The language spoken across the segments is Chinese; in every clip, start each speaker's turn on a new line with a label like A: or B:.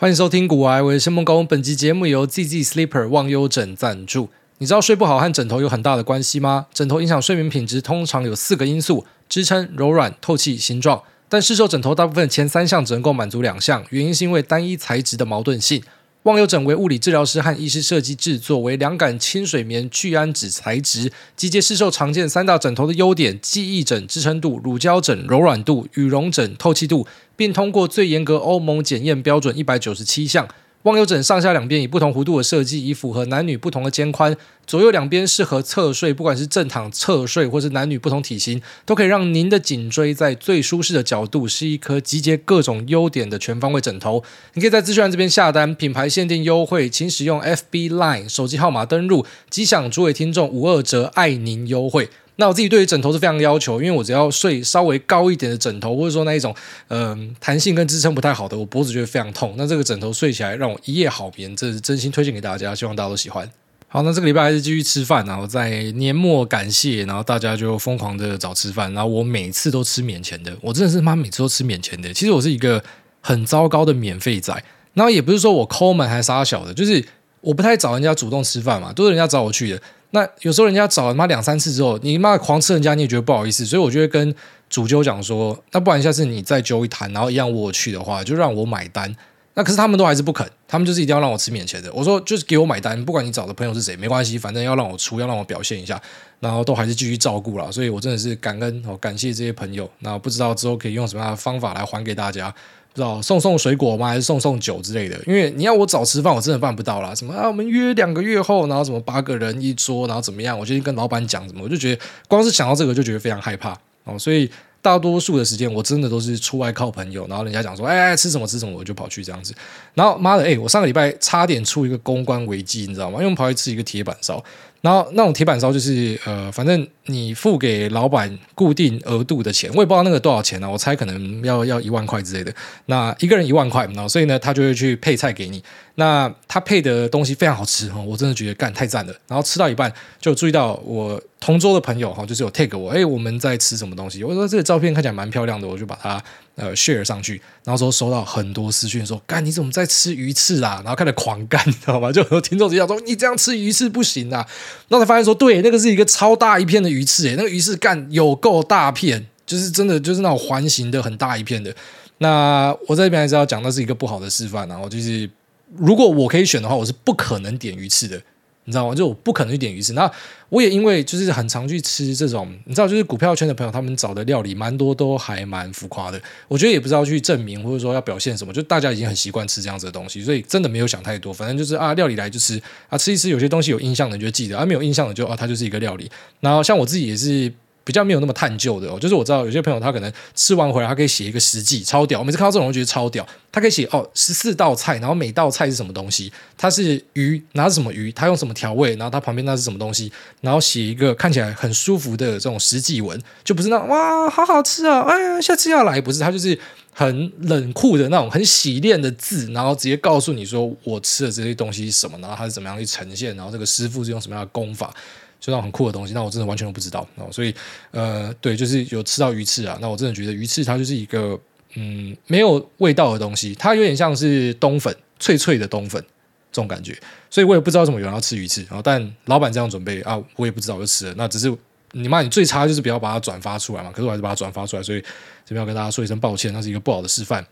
A: 欢迎收听《古癌我是孟工》，本集节目由 ZZ Sleeper 忘忧枕赞助。你知道睡不好和枕头有很大的关系吗？枕头影响睡眠品质，通常有四个因素：支撑、柔软、透气、形状。但市售枕头大部分前三项只能够满足两项，原因是因为单一材质的矛盾性。忘忧枕为物理治疗师和医师设计制作，为凉感清水棉聚氨酯材质，集结市售常见三大枕头的优点：记忆枕、支撑度、乳胶枕、柔软度、羽绒枕、透气度。并通过最严格欧盟检验标准一百九十七项。忘忧枕上下两边以不同弧度的设计，以符合男女不同的肩宽。左右两边适合侧睡，不管是正躺、侧睡，或是男女不同体型，都可以让您的颈椎在最舒适的角度，是一颗集结各种优点的全方位枕头。你可以在资讯栏这边下单，品牌限定优惠，请使用 FB Line 手机号码登入，即享诸位听众五二折爱您优惠。那我自己对于枕头是非常要求，因为我只要睡稍微高一点的枕头，或者说那一种，嗯、弹性跟支撑不太好的，我脖子觉得非常痛。那这个枕头睡起来让我一夜好眠，这是真心推荐给大家，希望大家都喜欢。好，那这个礼拜还是继续吃饭，然后在年末感谢，然后大家就疯狂的找吃饭，然后我每次都吃免钱的，我真的是妈每次都吃免钱的。其实我是一个很糟糕的免费仔，然后也不是说我抠门还是杀小的，就是我不太找人家主动吃饭嘛，都是人家找我去的。那有时候人家找了妈两三次之后，你妈狂吃人家，你也觉得不好意思，所以我就会跟主揪讲说，那不然下次你再揪一坛，然后一样我去的话，就让我买单。那可是他们都还是不肯，他们就是一定要让我吃免钱的。我说就是给我买单，不管你找的朋友是谁，没关系，反正要让我出，要让我表现一下，然后都还是继续照顾了。所以我真的是感恩哦，感谢这些朋友。那不知道之后可以用什么样的方法来还给大家。不知道送送水果吗？还是送送酒之类的？因为你要我早吃饭，我真的办不到啦。什么啊？我们约两个月后，然后什么八个人一桌，然后怎么样？我就跟老板讲什么，我就觉得光是想到这个就觉得非常害怕哦。所以大多数的时间，我真的都是出外靠朋友。然后人家讲说，哎，吃什么吃什么，我就跑去这样子。然后妈的，哎，我上个礼拜差点出一个公关危机，你知道吗？因为我跑去吃一个铁板烧。然后那种铁板烧就是呃，反正你付给老板固定额度的钱，我也不知道那个多少钱呢、我猜可能要要一万块之类的。那一个人一万块，然后所以呢，他就会去配菜给你。那他配的东西非常好吃哈，我真的觉得干太赞了。然后吃到一半就注意到我同桌的朋友哈，就是有 tag 我，哎，我们在吃什么东西？我说这个照片看起来蛮漂亮的，我就把它呃 share 上去。然后说收到很多私讯说，干你怎么在吃鱼翅啊？然后开始狂干，你知道吗？就很多听众直接说你这样吃鱼翅不行啊。然后才发现说，对，那个是一个超大一片的鱼翅，诶，那个鱼翅干有够大片，就是真的就是那种环形的很大一片的。那我在这边还是要讲，那是一个不好的示范，然后就是。如果我可以选的话，我是不可能点鱼翅的，你知道吗？就我不可能去点鱼翅。那我也因为就是很常去吃这种，你知道，就是股票圈的朋友，他们找的料理蛮多，都还蛮浮夸的。我觉得也不知道去证明或者说要表现什么，就大家已经很习惯吃这样子的东西，所以真的没有想太多。反正就是啊，料理来就吃啊，吃一吃，有些东西有印象的你就记得，啊，没有印象的就啊，它就是一个料理。然后像我自己也是。比较没有那么探究的哦，就是我知道有些朋友他可能吃完回来，他可以写一个食记，超屌。我每次看到这种，我觉得超屌。他可以写哦，十四道菜，然后每道菜是什么东西，它是鱼，拿什么鱼，它用什么调味，然后它旁边那是什么东西，然后写一个看起来很舒服的这种食记文，就不是那哇，好好吃啊，哎呀，下次要来，不是，他就是很冷酷的那种，很洗练的字，然后直接告诉你说我吃的这些东西是什么，然后它是怎么样去呈现，然后这个师傅是用什么样的功法。就那种很酷的东西，那我真的完全都不知道哦。所以，呃，对，就是有吃到鱼翅啊。那我真的觉得鱼翅它就是一个嗯没有味道的东西，它有点像是冬粉，脆脆的冬粉这种感觉。所以我也不知道怎么有人要吃鱼翅，然后但老板这样准备啊，我也不知道我就吃了。那只是你妈，你最差就是不要把它转发出来嘛。可是我还是把它转发出来，所以这边要跟大家说一声抱歉，那是一个不好的示范。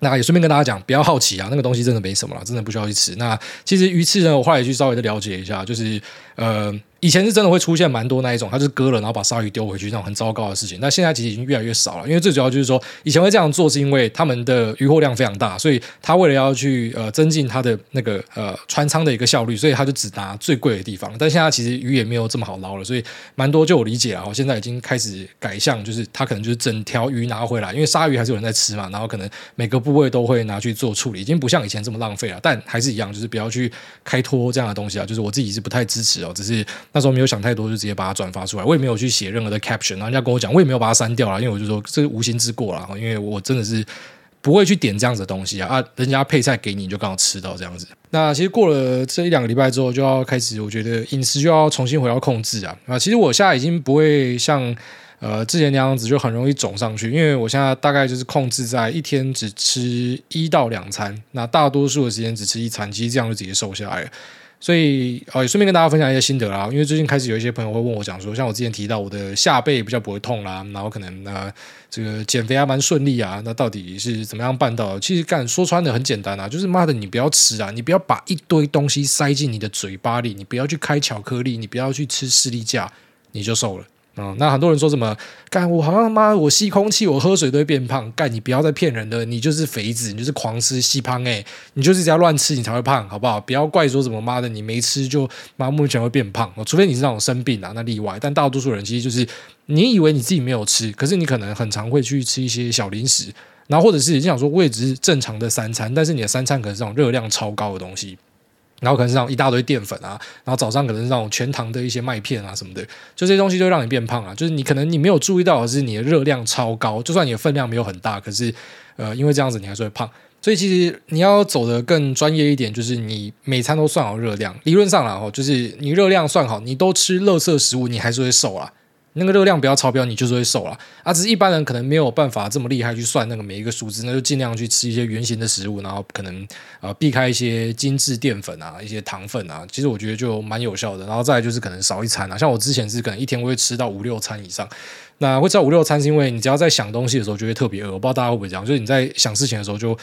A: 那也顺便跟大家讲，不要好奇啊，那个东西真的没什么了，真的不需要去吃。那其实鱼翅呢，我后来去稍微的了解一下，就是呃。以前是真的会出现蛮多那一种，他就是割了然后把鲨鱼丢回去那种很糟糕的事情。那现在其实已经越来越少了，因为最主要就是说，以前会这样做是因为他们的渔获量非常大，所以他为了要去呃增进他的那个呃船舱的一个效率，所以他就只拿最贵的地方。但现在其实鱼也没有这么好捞了，所以蛮多就我理解啊，现在已经开始改向，就是他可能就是整条鱼拿回来，因为鲨鱼还是有人在吃嘛，然后可能每个部位都会拿去做处理，已经不像以前这么浪费了。但还是一样，就是不要去开脱这样的东西啊，就是我自己是不太支持哦，只是那时候没有想太多。就直接把它转发出来，我也没有去写任何的 caption，然后人家跟我讲，我也没有把它删掉了，因为我就说这是无心之过了，因为我真的是不会去点这样子的东西啊啊，人家配菜给你，你就刚好吃到这样子。那其实过了这一两个礼拜之后，就要开始，我觉得饮食就要重新回到控制啊啊，其实我现在已经不会像。呃之前那样子就很容易肿上去。因为我现在大概就是控制在一天只吃一到两餐，那大多数的时间只吃一餐，其实这样就直接瘦下来了。所以，哦，也顺便跟大家分享一些心得啦。因为最近开始有一些朋友会问我讲说，像我之前提到我的下背比较不会痛啦，然后可能呃这个减肥还蛮顺利啊，那到底是怎么样办到？其实干说穿的很简单啊，就是妈的你不要吃啊，你不要把一堆东西塞进你的嘴巴里，你不要去开巧克力，你不要去吃士力架，你就瘦了。嗯，那很多人说什么？干我好像妈，我吸空气，我喝水都会变胖。干你不要再骗人了，你就是肥子，你就是狂吃吸胖哎，你就是只要乱吃，你才会胖，好不好？不要怪说什么妈的，你没吃就妈目前会变胖。除非你是那种生病啊，那例外。但大多数人其实就是你以为你自己没有吃，可是你可能很常会去吃一些小零食，然后或者是你想说我也只是正常的三餐，但是你的三餐可是这种热量超高的东西。然后可能是那一大堆淀粉啊，然后早上可能是那种全糖的一些麦片啊什么的，就这些东西就让你变胖啊。就是你可能你没有注意到的是你的热量超高，就算你的分量没有很大，可是呃因为这样子你还是会胖。所以其实你要走得更专业一点，就是你每餐都算好热量。理论上啦，就是你热量算好，你都吃垃圾食物，你还是会瘦啊。那个热量不要超标，你就是会瘦了啊！只是一般人可能没有办法这么厉害去算那个每一个数字，那就尽量去吃一些原型的食物，然后可能呃避开一些精致淀粉啊、一些糖分啊。其实我觉得就蛮有效的。然后再就是可能少一餐啊，像我之前是可能一天会吃到五六餐以上。那会吃到五六餐是因为你只要在想东西的时候就会特别饿。我不知道大家会不会这样，就是你在想事情的时候就。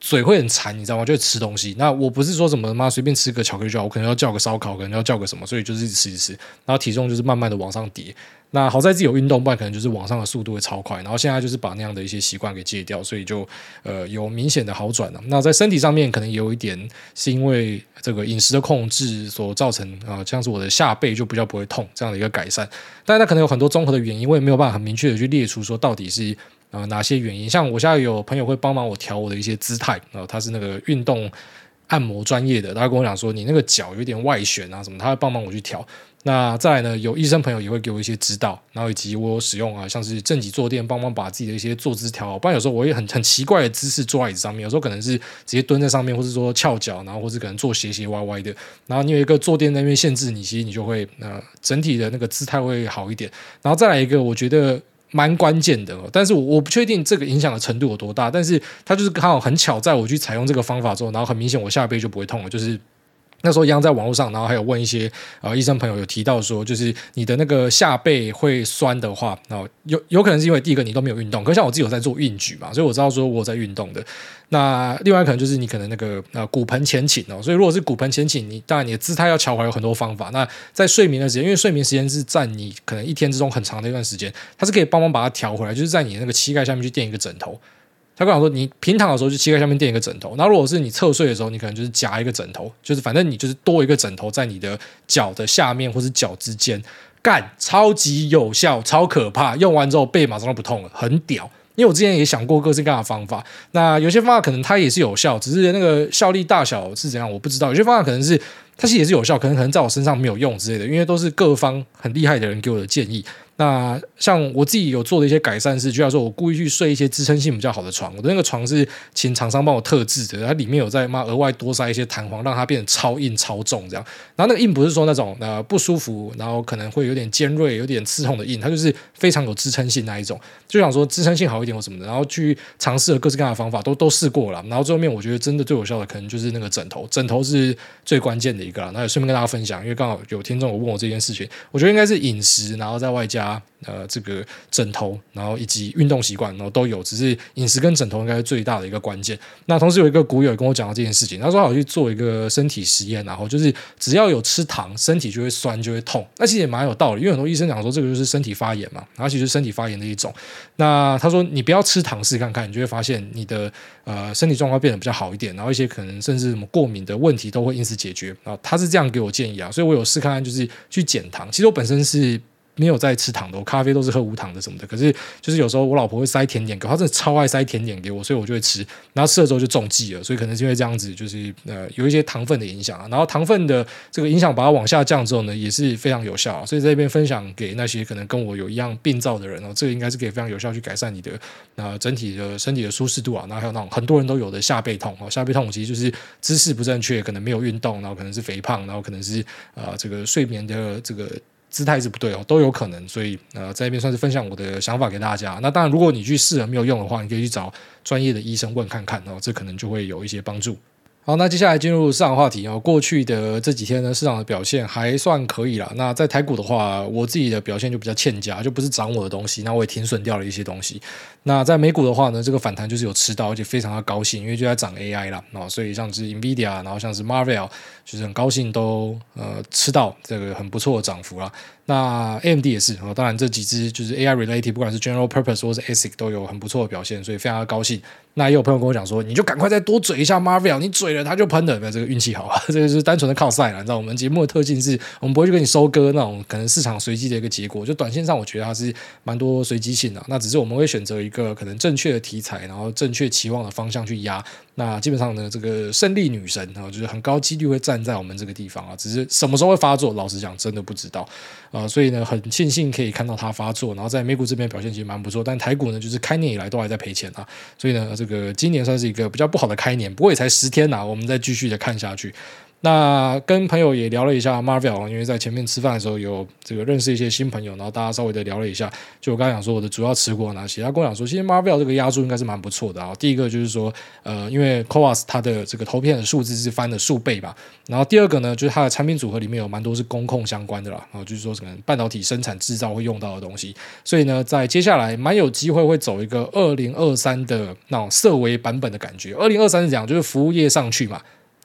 A: 嘴会很馋，你知道吗？就会吃东西。那我不是说什么妈随便吃个巧克力就好，我可能要叫个烧烤，可能要叫个什么，所以就是一直吃一直吃，然后体重就是慢慢的往上叠。那好在自己有运动，不然可能就是往上的速度会超快。然后现在就是把那样的一些习惯给戒掉，所以就呃有明显的好转了。那在身体上面可能也有一点是因为这个饮食的控制所造成啊、呃，像是我的下背就比较不会痛这样的一个改善。但是它可能有很多综合的原因，我也没有办法很明确的去列出说到底是。啊、呃，哪些原因？像我现在有朋友会帮忙我调我的一些姿态，然后他是那个运动按摩专业的，他跟我讲说，你那个脚有点外旋啊什么，他会帮忙我去调。那再来呢，有医生朋友也会给我一些指导，然后以及我使用啊，像是正脊坐垫帮忙把自己的一些坐姿调好。不然有时候我也很很奇怪的姿势坐在椅子上面，有时候可能是直接蹲在上面，或是说翘脚，然后或是可能坐斜斜歪歪的。然后你有一个坐垫那边限制你，其实你就会呃整体的那个姿态会好一点。然后再来一个，我觉得。蛮关键的，但是我我不确定这个影响的程度有多大，但是它就是刚好很巧，在我去采用这个方法之后，然后很明显我下背就不会痛了，就是。那时候一样在网络上，然后还有问一些呃医生朋友有提到说，就是你的那个下背会酸的话，然后有有可能是因为第一个你都没有运动，可是像我自己有在做运举嘛，所以我知道说我在运动的。那另外可能就是你可能那个呃骨盆前倾哦，所以如果是骨盆前倾，你当然你的姿态要调回来有很多方法。那在睡眠的时间，因为睡眠时间是占你可能一天之中很长的一段时间，它是可以帮忙把它调回来，就是在你那个膝盖下面去垫一个枕头。他跟我说，你平躺的时候就膝盖下面垫一个枕头，那如果是你侧睡的时候，你可能就是夹一个枕头，就是反正你就是多一个枕头在你的脚的下面或是脚之间，干超级有效，超可怕，用完之后背马上就不痛了，很屌。因为我之前也想过各式各样的方法，那有些方法可能它也是有效，只是那个效力大小是怎样我不知道。有些方法可能是它其实也是有效，可能可能在我身上没有用之类的，因为都是各方很厉害的人给我的建议。那像我自己有做的一些改善是，就像说我故意去睡一些支撑性比较好的床，我的那个床是请厂商帮我特制的，它里面有在妈额外多塞一些弹簧，让它变得超硬超重这样。然后那个硬不是说那种呃不舒服，然后可能会有点尖锐、有点刺痛的硬，它就是非常有支撑性那一种。就想说支撑性好一点或什么的，然后去尝试了各式各样的方法，都都试过了。然后最后面我觉得真的最有效的可能就是那个枕头，枕头是最关键的一个。那也顺便跟大家分享，因为刚好有听众有问我这件事情，我觉得应该是饮食，然后在外加。呃，这个枕头，然后以及运动习惯，然后都有，只是饮食跟枕头应该是最大的一个关键。那同时有一个股友跟我讲到这件事情，他说好去做一个身体实验，然后就是只要有吃糖，身体就会酸，就会痛。那其实也蛮有道理，因为很多医生讲说这个就是身体发炎嘛，然后其实身体发炎的一种。那他说你不要吃糖试看看，你就会发现你的呃身体状况变得比较好一点，然后一些可能甚至什么过敏的问题都会因此解决。然后他是这样给我建议啊，所以我有试看看，就是去减糖。其实我本身是。没有在吃糖的，我咖啡都是喝无糖的什么的。可是就是有时候我老婆会塞甜点给我，她真的超爱塞甜点给我，所以我就会吃。然后吃了之后就中计了，所以可能是因为这样子，就是呃有一些糖分的影响啊。然后糖分的这个影响把它往下降之后呢，也是非常有效。所以在这边分享给那些可能跟我有一样病灶的人哦，这个应该是可以非常有效去改善你的呃整体的身体的舒适度啊。然后还有那种很多人都有的下背痛哦，下背痛其实就是姿势不正确，可能没有运动，然后可能是肥胖，然后可能是呃这个睡眠的这个。姿态是不对哦，都有可能。所以呃，在这边算是分享我的想法给大家。那当然，如果你去试了没有用的话，你可以去找专业的医生问看看哦，这可能就会有一些帮助。好，那接下来进入市场话题哦。过去的这几天呢，市场的表现还算可以啦。那在台股的话，我自己的表现就比较欠佳，就不是涨我的东西，那我也停损掉了一些东西。那在美股的话呢，这个反弹就是有吃到，而且非常的高兴，因为就在涨 AI 啦。哦，所以像是 NVIDIA，然后像是 Marvel 就是很高兴都呃吃到这个很不错的涨幅啦。那 AMD 也是哦，当然这几只就是 AI related，不管是 General Purpose 或是 ASIC 都有很不错的表现，所以非常的高兴。那也有朋友跟我讲说，你就赶快再多嘴一下 Marvel，你嘴了他就喷了，那这个运气好啊，这个是单纯的靠赛了。你知道我们节目的特性是我们不会去跟你收割那种可能市场随机的一个结果，就短线上我觉得它是蛮多随机性的。那只是我们会选择一个可能正确的题材，然后正确期望的方向去压。那基本上呢，这个胜利女神啊，就是很高几率会站在我们这个地方啊，只是什么时候会发作，老实讲真的不知道啊。所以呢，很庆幸可以看到它发作，然后在美股这边表现其实蛮不错，但台股呢，就是开年以来都还在赔钱啊。所以呢，这个今年算是一个比较不好的开年，不过也才十天呐，我们再继续的看下去。那跟朋友也聊了一下 Marvel，因为在前面吃饭的时候有这个认识一些新朋友，然后大家稍微的聊了一下。就我刚才讲说我的主要持股哪些，他跟我讲说，其实 Marvel 这个押注应该是蛮不错的啊。第一个就是说，呃，因为 CoWoS 它的这个投片的数字是翻了数倍吧。然后第二个呢，就是它的产品组合里面有蛮多是工控相关的啦，然后就是说可能半导体生产制造会用到的东西。所以呢，在接下来蛮有机会会走一个二零二三的那种色为版本的感觉。二零二三是讲就是服务业上去嘛。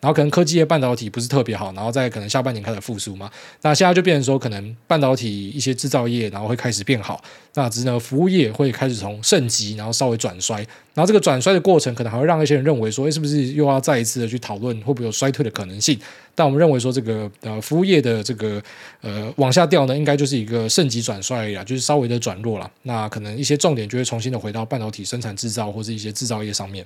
A: 然后可能科技业半导体不是特别好，然后在可能下半年开始复苏嘛，那现在就变成说可能半导体一些制造业然后会开始变好，那只能服务业会开始从盛极然后稍微转衰，然后这个转衰的过程可能还会让一些人认为说，诶是不是又要再一次的去讨论会不会有衰退的可能性？但我们认为说这个呃服务业的这个呃往下掉呢，应该就是一个盛极转衰而已啦，就是稍微的转弱了，那可能一些重点就会重新的回到半导体生产制造或者一些制造业上面。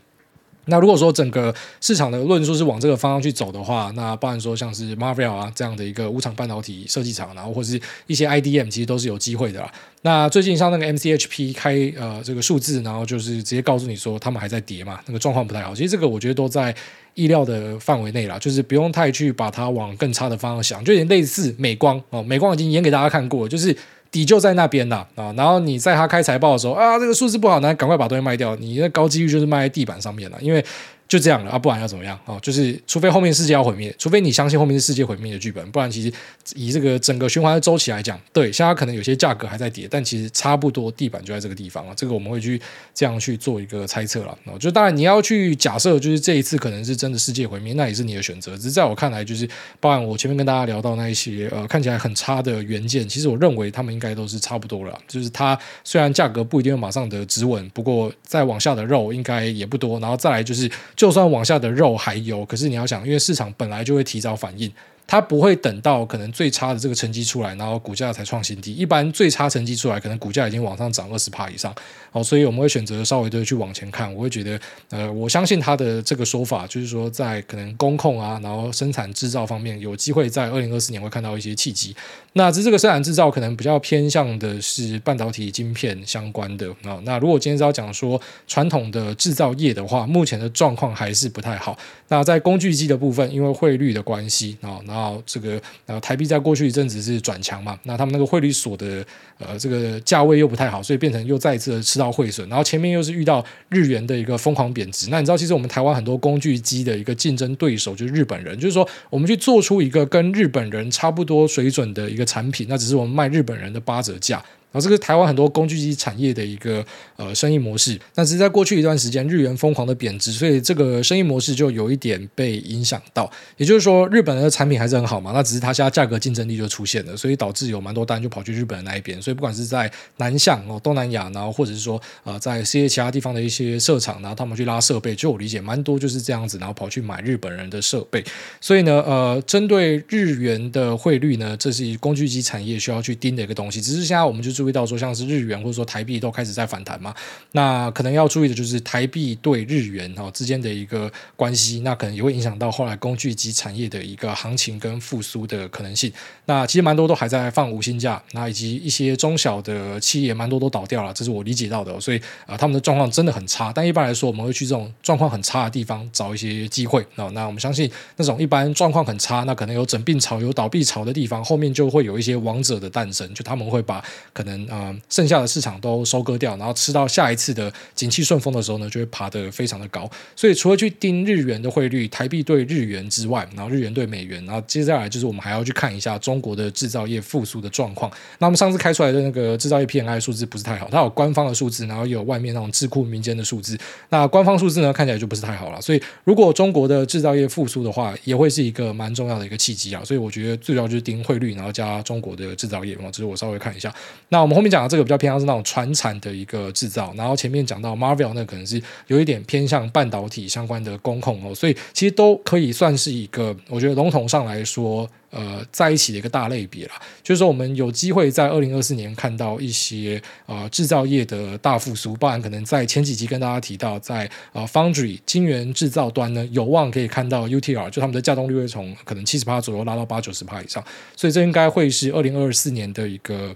A: 那如果说整个市场的论述是往这个方向去走的话，那包含说像是 Marvell 啊这样的一个无厂半导体设计厂，然后或是一些 IDM，其实都是有机会的啦。那最近像那个 MCHP 开呃这个数字，然后就是直接告诉你说他们还在跌嘛，那个状况不太好。其实这个我觉得都在意料的范围内啦，就是不用太去把它往更差的方向想，就有点类似美光哦，美光已经演给大家看过，就是。底就在那边呐啊，然后你在他开财报的时候啊，这个数字不好，那赶快把东西卖掉，你的高几率就是卖在地板上面了，因为。就这样了啊，不然要怎么样啊？就是除非后面世界要毁灭，除非你相信后面是世界毁灭的剧本，不然其实以这个整个循环的周期来讲，对，现在可能有些价格还在跌，但其实差不多地板就在这个地方了。这个我们会去这样去做一个猜测了。就当然你要去假设，就是这一次可能是真的世界毁灭，那也是你的选择。只是在我看来，就是包含我前面跟大家聊到那一些呃看起来很差的元件，其实我认为他们应该都是差不多了。就是它虽然价格不一定会马上的止稳，不过再往下的肉应该也不多。然后再来就是，就算往下的。肉还有，可是你要想，因为市场本来就会提早反应。它不会等到可能最差的这个成绩出来，然后股价才创新低。一般最差成绩出来，可能股价已经往上涨二十趴以上。好，所以我们会选择稍微的去往前看。我会觉得，呃，我相信他的这个说法，就是说在可能工控啊，然后生产制造方面，有机会在二零二四年会看到一些契机。那这这个生产制造可能比较偏向的是半导体晶片相关的啊。那如果今天是要讲说传统的制造业的话，目前的状况还是不太好。那在工具机的部分，因为汇率的关系啊，那啊，这个呃台币在过去一阵子是转强嘛，那他们那个汇率所的呃这个价位又不太好，所以变成又再一次的吃到汇损，然后前面又是遇到日元的一个疯狂贬值。那你知道，其实我们台湾很多工具机的一个竞争对手就是日本人，就是说我们去做出一个跟日本人差不多水准的一个产品，那只是我们卖日本人的八折价。然后这个台湾很多工具机产业的一个呃生意模式，但是在过去一段时间日元疯狂的贬值，所以这个生意模式就有一点被影响到。也就是说，日本的产品还是很好嘛，那只是它现在价格竞争力就出现了，所以导致有蛮多单就跑去日本的那一边。所以不管是在南向哦东南亚，然后或者是说呃在世界其他地方的一些设厂，然后他们去拉设备，就我理解蛮多就是这样子，然后跑去买日本人的设备。所以呢，呃，针对日元的汇率呢，这是工具机产业需要去盯的一个东西。只是现在我们就注意到说，像是日元或者说台币都开始在反弹嘛，那可能要注意的就是台币对日元哈之间的一个关系，那可能也会影响到后来工具机产业的一个行情跟复苏的可能性。那其实蛮多都还在放无薪假，那以及一些中小的企业蛮多都倒掉了，这是我理解到的，所以啊、他们的状况真的很差。但一般来说，我们会去这种状况很差的地方找一些机会。那那我们相信那种一般状况很差，那可能有整病潮、有倒闭潮的地方，后面就会有一些王者的诞生，就他们会把可能能啊、剩下的市场都收割掉，然后吃到下一次的景气顺风的时候呢，就会爬得非常的高。所以除了去盯日元的汇率、台币对日元之外，然后日元对美元，然后接下来就是我们还要去看一下中国的制造业复苏的状况。那我们上次开出来的那个制造业 PMI 数字不是太好，它有官方的数字，然后也有外面那种智库民间的数字。那官方数字呢，看起来就不是太好了。所以如果中国的制造业复苏的话，也会是一个蛮重要的一个契机啊。所以我觉得最主要就是盯汇率，然后加中国的制造业嘛。这是我稍微看一下。那那我们后面讲的这个比较偏向是那种传产的一个制造，然后前面讲到 Marvel 那可能是有一点偏向半导体相关的工控哦。所以其实都可以算是一个，我觉得笼统上来说。呃，在一起的一个大类别啦，就是说我们有机会在二零二四年看到一些呃制造业的大复苏，包含可能在前几集跟大家提到在，呃 Foundry 晶圆制造端呢，有望可以看到 UTR，就他们的稼动率会从可能七十趴左右拉到八九十趴以上，所以这应该会是二零二四年的一个。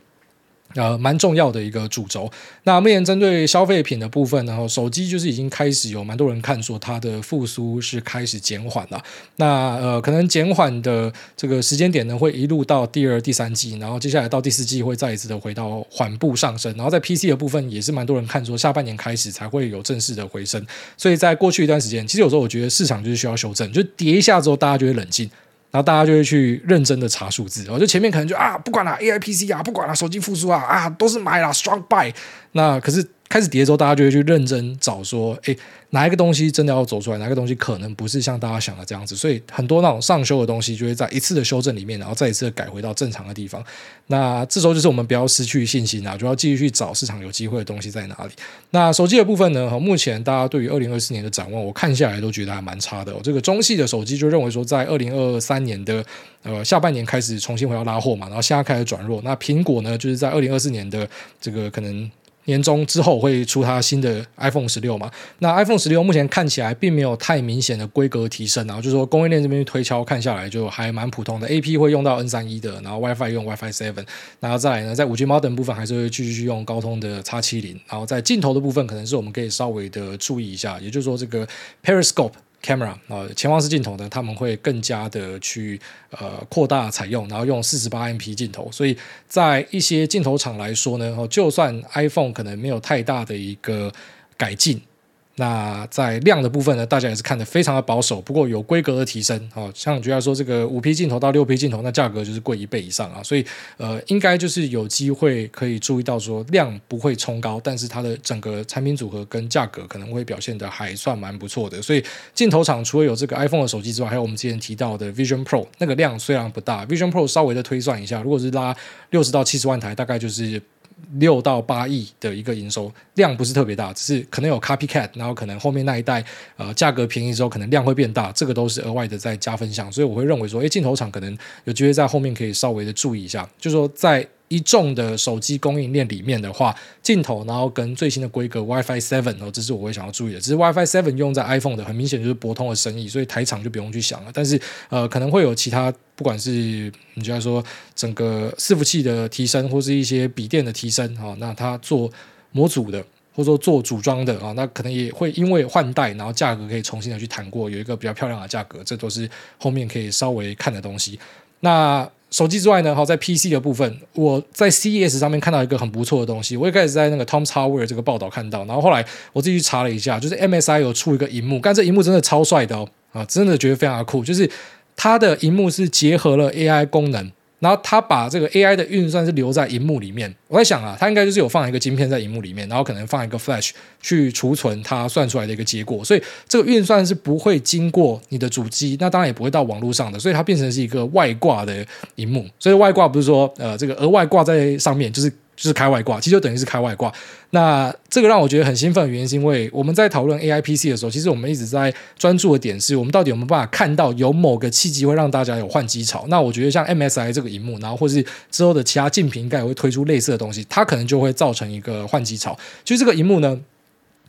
A: 呃，蛮重要的一个主轴。那目前针对消费品的部分，然后手机就是已经开始有蛮多人看说它的复苏是开始减缓了。那呃，可能减缓的这个时间点呢，会一路到第二、第三季，然后接下来到第四季会再一次的回到缓步上升。然后在 PC 的部分也是蛮多人看说下半年开始才会有正式的回升。所以在过去一段时间，其实有时候我觉得市场就是需要修正，就跌一下之后大家就会冷静。然后大家就会去认真的查数字，然后就前面可能就啊，不管了 AI PC 啊，不管了手机复苏啊，啊，都是买了 strong buy。那可是。开始跌之后，大家就会去认真找说，诶，哪一个东西真的要走出来？哪个东西可能不是像大家想的这样子？所以很多那种上修的东西，就会在一次的修正里面，然后再一次的改回到正常的地方。那这时候就是我们不要失去信心啊，就要继续去找市场有机会的东西在哪里。那手机的部分呢？和目前大家对于二零二四年的展望，我看下来都觉得还蛮差的。这个中系的手机就认为说，在二零二三年的呃下半年开始重新回到拉货嘛，然后现在开始转弱。那苹果呢，就是在二零二四年的这个可能。年终之后会出它新的 iPhone 十六嘛？那 iPhone 十六目前看起来并没有太明显的规格提升，然后就是说供应链这边推敲看下来就还蛮普通的。AP 会用到 N 三一的，然后 WiFi 用 WiFi seven，然后再来呢，在五 G modem 部分还是会继续用高通的 X 七零，然后在镜头的部分可能是我们可以稍微的注意一下，也就是说这个 Periscope。Camera 啊，潜望式镜头呢，他们会更加的去呃扩大采用，然后用四十八 MP 镜头，所以在一些镜头厂来说呢，就算 iPhone 可能没有太大的一个改进。那在量的部分呢，大家也是看得非常的保守，不过有规格的提升，好像觉得说这个五 P 镜头到六 P 镜头，那价格就是贵一倍以上啊，所以呃，应该就是有机会可以注意到说量不会冲高，但是它的整个产品组合跟价格可能会表现得还算蛮不错的，所以镜头厂除了有这个 iPhone 的手机之外，还有我们之前提到的 Vision Pro，那个量虽然不大，Vision Pro 稍微的推算一下，如果是拉六十到七十万台，大概就是。六到八亿的一个营收量不是特别大，只是可能有 copycat，然后可能后面那一代呃价格便宜之后，可能量会变大，这个都是额外的在加分项，所以我会认为说，哎，镜头厂可能有机会在后面可以稍微的注意一下，就是说在。一众的手机供应链里面的话，镜头，然后跟最新的规格 WiFi Seven 哦，这是我会想要注意的。只是 WiFi Seven 用在 iPhone 的，很明显就是博通的生意，所以台厂就不用去想了。但是呃，可能会有其他，不管是你就要说整个伺服器的提升，或是一些笔电的提升啊，那它做模组的，或者说做组装的啊，那可能也会因为换代，然后价格可以重新的去谈过，有一个比较漂亮的价格，这都是后面可以稍微看的东西。那手机之外呢，好，在 PC 的部分，我在 CES 上面看到一个很不错的东西。我一开始在那个 Tom's Hardware 这个报道看到，然后后来我自己去查了一下，就是 MSI 有出一个荧幕，但这荧幕真的超帅的哦，啊，真的觉得非常的酷，就是它的荧幕是结合了 AI 功能。然后他把这个 AI 的运算是留在荧幕里面，我在想啊，他应该就是有放一个晶片在荧幕里面，然后可能放一个 Flash 去储存它算出来的一个结果，所以这个运算是不会经过你的主机，那当然也不会到网络上的，所以它变成是一个外挂的荧幕。所以外挂不是说呃这个额外挂在上面，就是就是开外挂，其实就等于是开外挂。那这个让我觉得很兴奋的原因，是因为我们在讨论 AI PC 的时候，其实我们一直在专注的点是我们到底有没有办法看到有某个契机会让大家有换机潮。那我觉得像 MSI 这个荧幕，然后或是之后的其他竞品应该也会推出类似的东西，它可能就会造成一个换机潮。其实这个荧幕呢。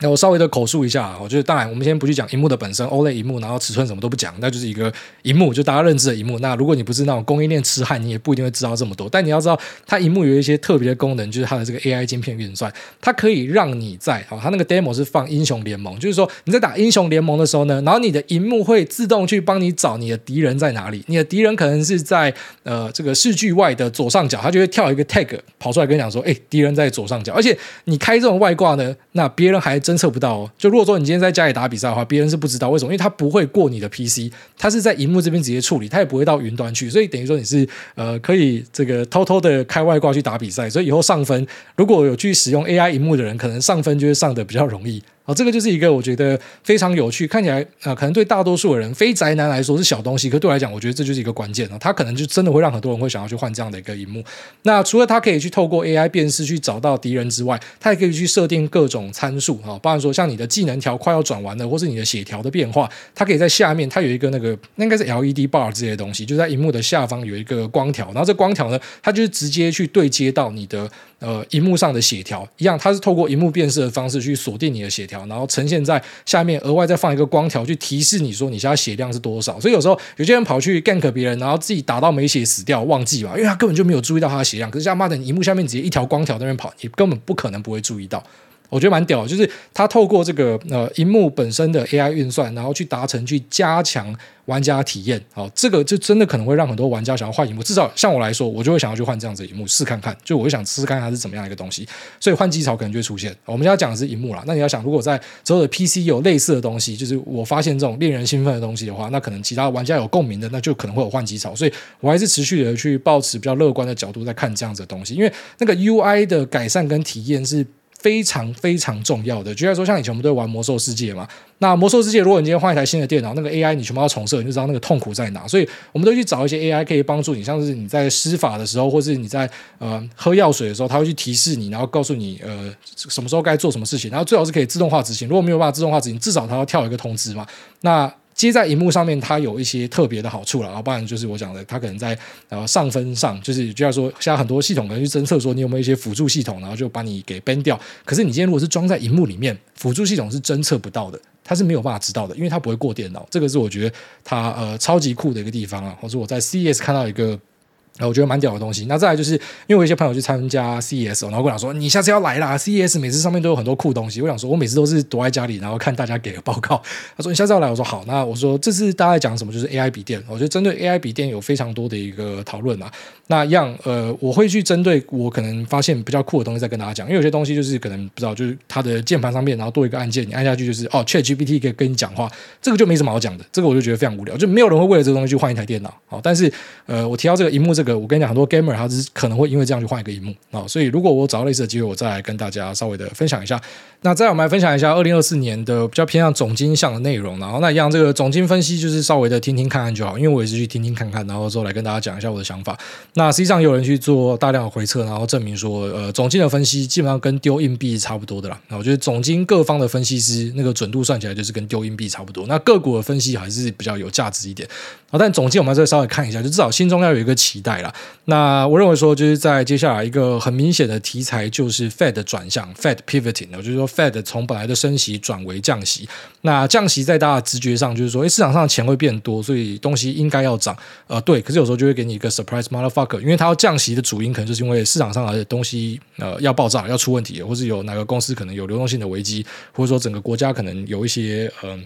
A: 那我稍微的口述一下，我觉得当然，我们先不去讲荧幕的本身，OLED 荧幕，然后尺寸什么都不讲，那就是一个荧幕，就大家认知的荧幕。那如果你不是那种供应链痴汉，你也不一定会知道这么多。但你要知道，它荧幕有一些特别的功能，就是它的这个 AI 晶片运算，它可以让你在哦，它那个 demo 是放英雄联盟，就是说你在打英雄联盟的时候呢，然后你的荧幕会自动去帮你找你的敌人在哪里，你的敌人可能是在呃这个视距外的左上角，它就会跳一个 tag 跑出来跟你讲说，哎，敌人在左上角。而且你开这种外挂呢，那别人还真侦测不到哦。就如果说你今天在家里打比赛的话，别人是不知道为什么，因为他不会过你的 PC，他是在荧幕这边直接处理，他也不会到云端去，所以等于说你是呃可以这个偷偷的开外挂去打比赛，所以以后上分如果有去使用 AI 荧幕的人，可能上分就会上的比较容易。哦，这个就是一个我觉得非常有趣，看起来啊、可能对大多数的人非宅男来说是小东西，可对我来讲，我觉得这就是一个关键啊。它可能就真的会让很多人会想要去换这样的一个荧幕。那除了它可以去透过 AI 辨识去找到敌人之外，它也可以去设定各种参数啊，包含说像你的技能条快要转完了，或是你的血条的变化，它可以在下面，它有一个那个那应该是 LED bar 这些东西，就在荧幕的下方有一个光条，然后这光条呢，它就是直接去对接到你的呃荧幕上的血条一样，它是透过荧幕辨识的方式去锁定你的血条，然后呈现在。下面额外再放一个光条，去提示你说你现在血量是多少。所以有时候有些人跑去 gank 别人，然后自己打到没血死掉，忘记吧，因为他根本就没有注意到他的血量。可是他妈的，你荧幕下面直接一条光条在那边跑，你根本不可能不会注意到。我觉得蛮屌，就是他透过这个呃荧幕本身的 AI 运算，然后去达成去加强玩家体验。好，这个就真的可能会让很多玩家想要换荧幕。至少像我来说，我就会想要去换这样子的荧幕试看看。就我就想试试看它是怎么样一个东西。所以换机潮可能就会出现。我们现在讲的是荧幕啦，那你要想，如果在所有的 PC 有类似的东西，就是我发现这种令人兴奋的东西的话，那可能其他玩家有共鸣的，那就可能会有换机潮。所以我还是持续的去抱持比较乐观的角度在看这样子的东西，因为那个 UI 的改善跟体验是。非常非常重要的，就像说，像以前我们都会玩魔兽世界嘛。那魔兽世界，如果你今天换一台新的电脑，那个 AI 你全部要重设，你就知道那个痛苦在哪。所以，我们都去找一些 AI 可以帮助你，像是你在施法的时候，或是你在呃喝药水的时候，它会去提示你，然后告诉你呃什么时候该做什么事情。然后最好是可以自动化执行。如果没有办法自动化执行，至少它要跳一个通知嘛。那接在荧幕上面，它有一些特别的好处了，然后不然就是我讲的，它可能在呃上分上，就是就要说，现在很多系统可能去侦测说你有没有一些辅助系统，然后就把你给 ban 掉。可是你今天如果是装在荧幕里面，辅助系统是侦测不到的，它是没有办法知道的，因为它不会过电脑。这个是我觉得它呃超级酷的一个地方啊，或者我在 CS 看到一个。我觉得蛮屌的东西。那再来就是，因为我一些朋友去参加 CES，然后跟我讲说：“你下次要来啦！CES 每次上面都有很多酷东西。”我想说，我每次都是躲在家里，然后看大家给的报告。他说：“你下次要来？”我说：“好。”那我说：“这次大家讲什么？就是 AI 笔电。我觉得针对 AI 笔电有非常多的一个讨论啊。那一样呃，我会去针对我可能发现比较酷的东西再跟大家讲。因为有些东西就是可能不知道，就是它的键盘上面然后多一个按键，你按下去就是哦，ChatGPT 可以跟你讲话。这个就没什么好讲的。这个我就觉得非常无聊，就没有人会为了这个东西去换一台电脑。好，但是呃，我提到这个荧幕，这个我跟你讲很多 gamer。他是可能会因为这样去换一个荧幕啊，所以如果我找到类似的机会，我再来跟大家稍微的分享一下。那再我们来分享一下二零二四年的比较偏向总金项的内容，然后那一样这个总金分析就是稍微的听听看看就好，因为我也是去听听看看，然后之后来跟大家讲一下我的想法。那实际上有人去做大量的回测，然后证明说，呃，总金的分析基本上跟丢硬币是差不多的啦。那我觉得总金各方的分析师那个准度算起来就是跟丢硬币差不多。那个股的分析还是比较有价值一点啊，但总金我们再稍微看一下，就至少心中要有一个期待啦。那我认为说，就是在接下来一个很明显的题材就是 Fed 转向 Fed pivoting，就是说 Fed 从本来的升息转为降息，那降息在大家的直觉上就是说，哎，市场上的钱会变多，所以东西应该要涨。呃，对，可是有时候就会给你一个 surprise motherfucker，因为它要降息的主因可能就是因为市场上的东西呃要爆炸，要出问题，或是有哪个公司可能有流动性的危机，或者说整个国家可能有一些嗯。呃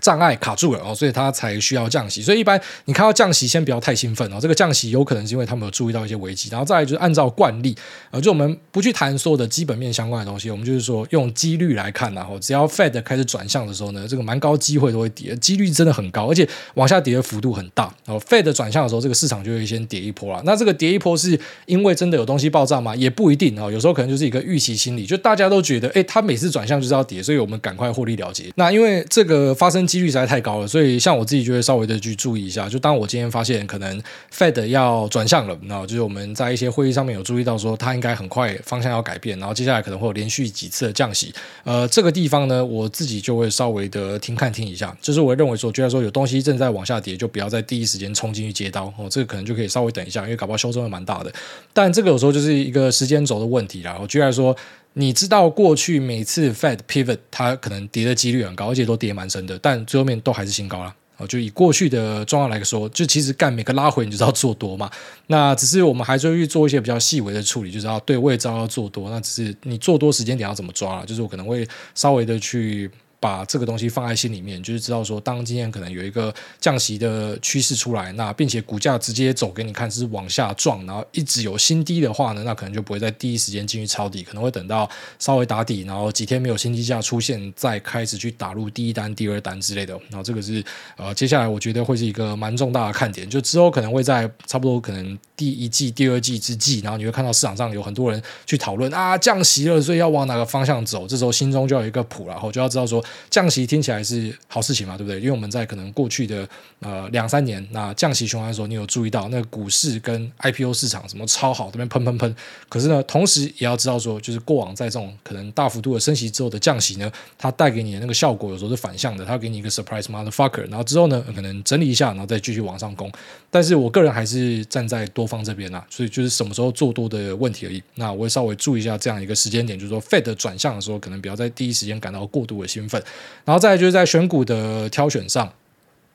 A: 障碍卡住了哦，所以它才需要降息。所以一般你看到降息，先不要太兴奋哦。这个降息有可能是因为他们有注意到一些危机，然后再来就是按照惯例，呃，就我们不去谈所有的基本面相关的东西，我们就是说用几率来看，然后只要 Fed 开始转向的时候呢，这个蛮高机会都会跌，几率真的很高，而且往下跌的幅度很大。哦 Fed 转向的时候，这个市场就会先跌一波了。那这个跌一波是因为真的有东西爆炸吗？也不一定哦。有时候可能就是一个预期心理，就大家都觉得，哎，它每次转向就是要跌，所以我们赶快获利了结。那因为这个发生几率实在太高了，所以像我自己就会稍微的去注意一下。就当我今天发现可能 Fed 要转向了，然后就是我们在一些会议上面有注意到说它应该很快方向要改变，然后接下来可能会有连续几次的降息。呃，这个地方呢，我自己就会稍微的听看听一下。就是我认为说，觉得说有东西正在往下跌，就不要在第一时间冲进去接刀哦。这个可能就可以稍微等一下，因为搞不好修正会蛮大的。但这个有时候就是一个时间轴的问题啦。我居然说。你知道过去每次 Fed pivot 它可能跌的几率很高，而且都跌蛮深的，但最后面都还是新高了。哦，就以过去的状况来说，就其实干每个拉回你就知道做多嘛。那只是我们还是会去做一些比较细微的处理，就是要对，我也知要做多，那只是你做多时间点要怎么抓，就是我可能会稍微的去。把这个东西放在心里面，就是知道说，当今天可能有一个降息的趋势出来，那并且股价直接走给你看是往下撞，然后一直有新低的话呢，那可能就不会在第一时间进去抄底，可能会等到稍微打底，然后几天没有新低价出现，再开始去打入第一单、第二单之类的。然后这个是呃，接下来我觉得会是一个蛮重大的看点，就之后可能会在差不多可能第一季、第二季之际，然后你会看到市场上有很多人去讨论啊，降息了，所以要往哪个方向走，这时候心中就有一个谱，然后就要知道说。降息听起来是好事情嘛，对不对？因为我们在可能过去的呃两三年，那降息循环的时候，你有注意到那个股市跟 IPO 市场什么超好，这边喷喷喷。可是呢，同时也要知道说，就是过往在这种可能大幅度的升息之后的降息呢，它带给你的那个效果有时候是反向的，它给你一个 surprise motherfucker，然后之后呢，可能整理一下，然后再继续往上攻。但是我个人还是站在多方这边啊，所以就是什么时候做多的问题而已。那我会稍微注意一下这样一个时间点，就是说 Fed 转向的时候，可能不要在第一时间感到过度的兴奋。然后再就是在选股的挑选上，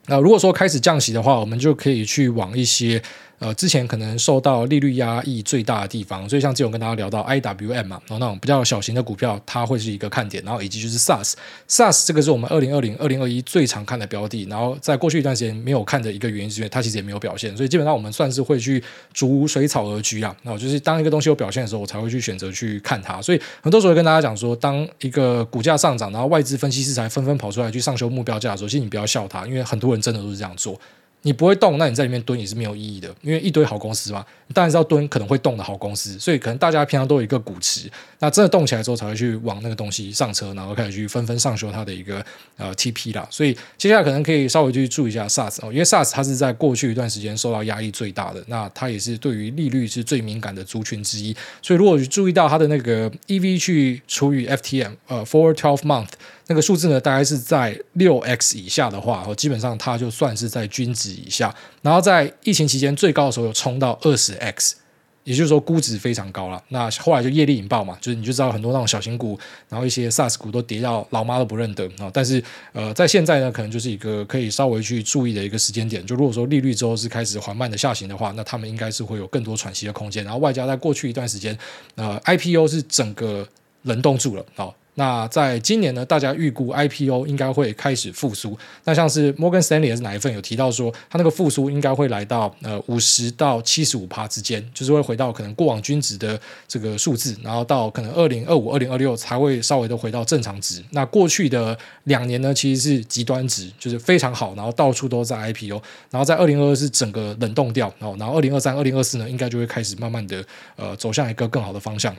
A: 那如果说开始降息的话，我们就可以去往一些。呃，之前可能受到利率压抑最大的地方，所以像之前跟大家聊到 IWM 嘛，然后那种比较小型的股票，它会是一个看点，然后以及就是 SAS，SAS 这个是我们二零二零、二零二一最常看的标的，然后在过去一段时间没有看的一个原因，是因为它其实也没有表现，所以基本上我们算是会去逐水草而居啊，然后就是当一个东西有表现的时候，我才会去选择去看它，所以很多时候跟大家讲说，当一个股价上涨，然后外资分析师才纷纷跑出来去上修目标价的时候，其实你不要笑它，因为很多人真的都是这样做。你不会动，那你在里面蹲也是没有意义的，因为一堆好公司嘛，你当然是要蹲可能会动的好公司，所以可能大家平常都有一个股池，那真的动起来之后才会去往那个东西上车，然后开始去纷纷上修它的一个呃 TP 啦，所以接下来可能可以稍微去注意一下 SaaS 哦，因为 SaaS 它是在过去一段时间受到压力最大的，那它也是对于利率是最敏感的族群之一，所以如果注意到它的那个 EV 去除以 FTM 呃，for Twelve Month。那个数字呢，大概是在六 x 以下的话，基本上它就算是在均值以下。然后在疫情期间最高的时候有冲到二十 x，也就是说估值非常高了。那后来就业力引爆嘛，就是你就知道很多那种小型股，然后一些 SaaS 股都跌到老妈都不认得啊。但是呃，在现在呢，可能就是一个可以稍微去注意的一个时间点。就如果说利率之后是开始缓慢的下行的话，那他们应该是会有更多喘息的空间。然后外加在过去一段时间，呃，IPO 是整个冷冻住了啊。那在今年呢，大家预估 IPO 应该会开始复苏。那像是摩根士丹利还是哪一份有提到说，它那个复苏应该会来到呃五十到七十五趴之间，就是会回到可能过往均值的这个数字，然后到可能二零二五、二零二六才会稍微的回到正常值。那过去的两年呢，其实是极端值，就是非常好，然后到处都在 IPO，然后在二零二二是整个冷冻掉，然后然后二零二三、二零二四呢，应该就会开始慢慢的呃走向一个更好的方向。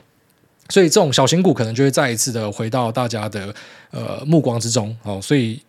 A: 所以这种小型股可能就会再一次的回到大家的呃目光之中哦，所以。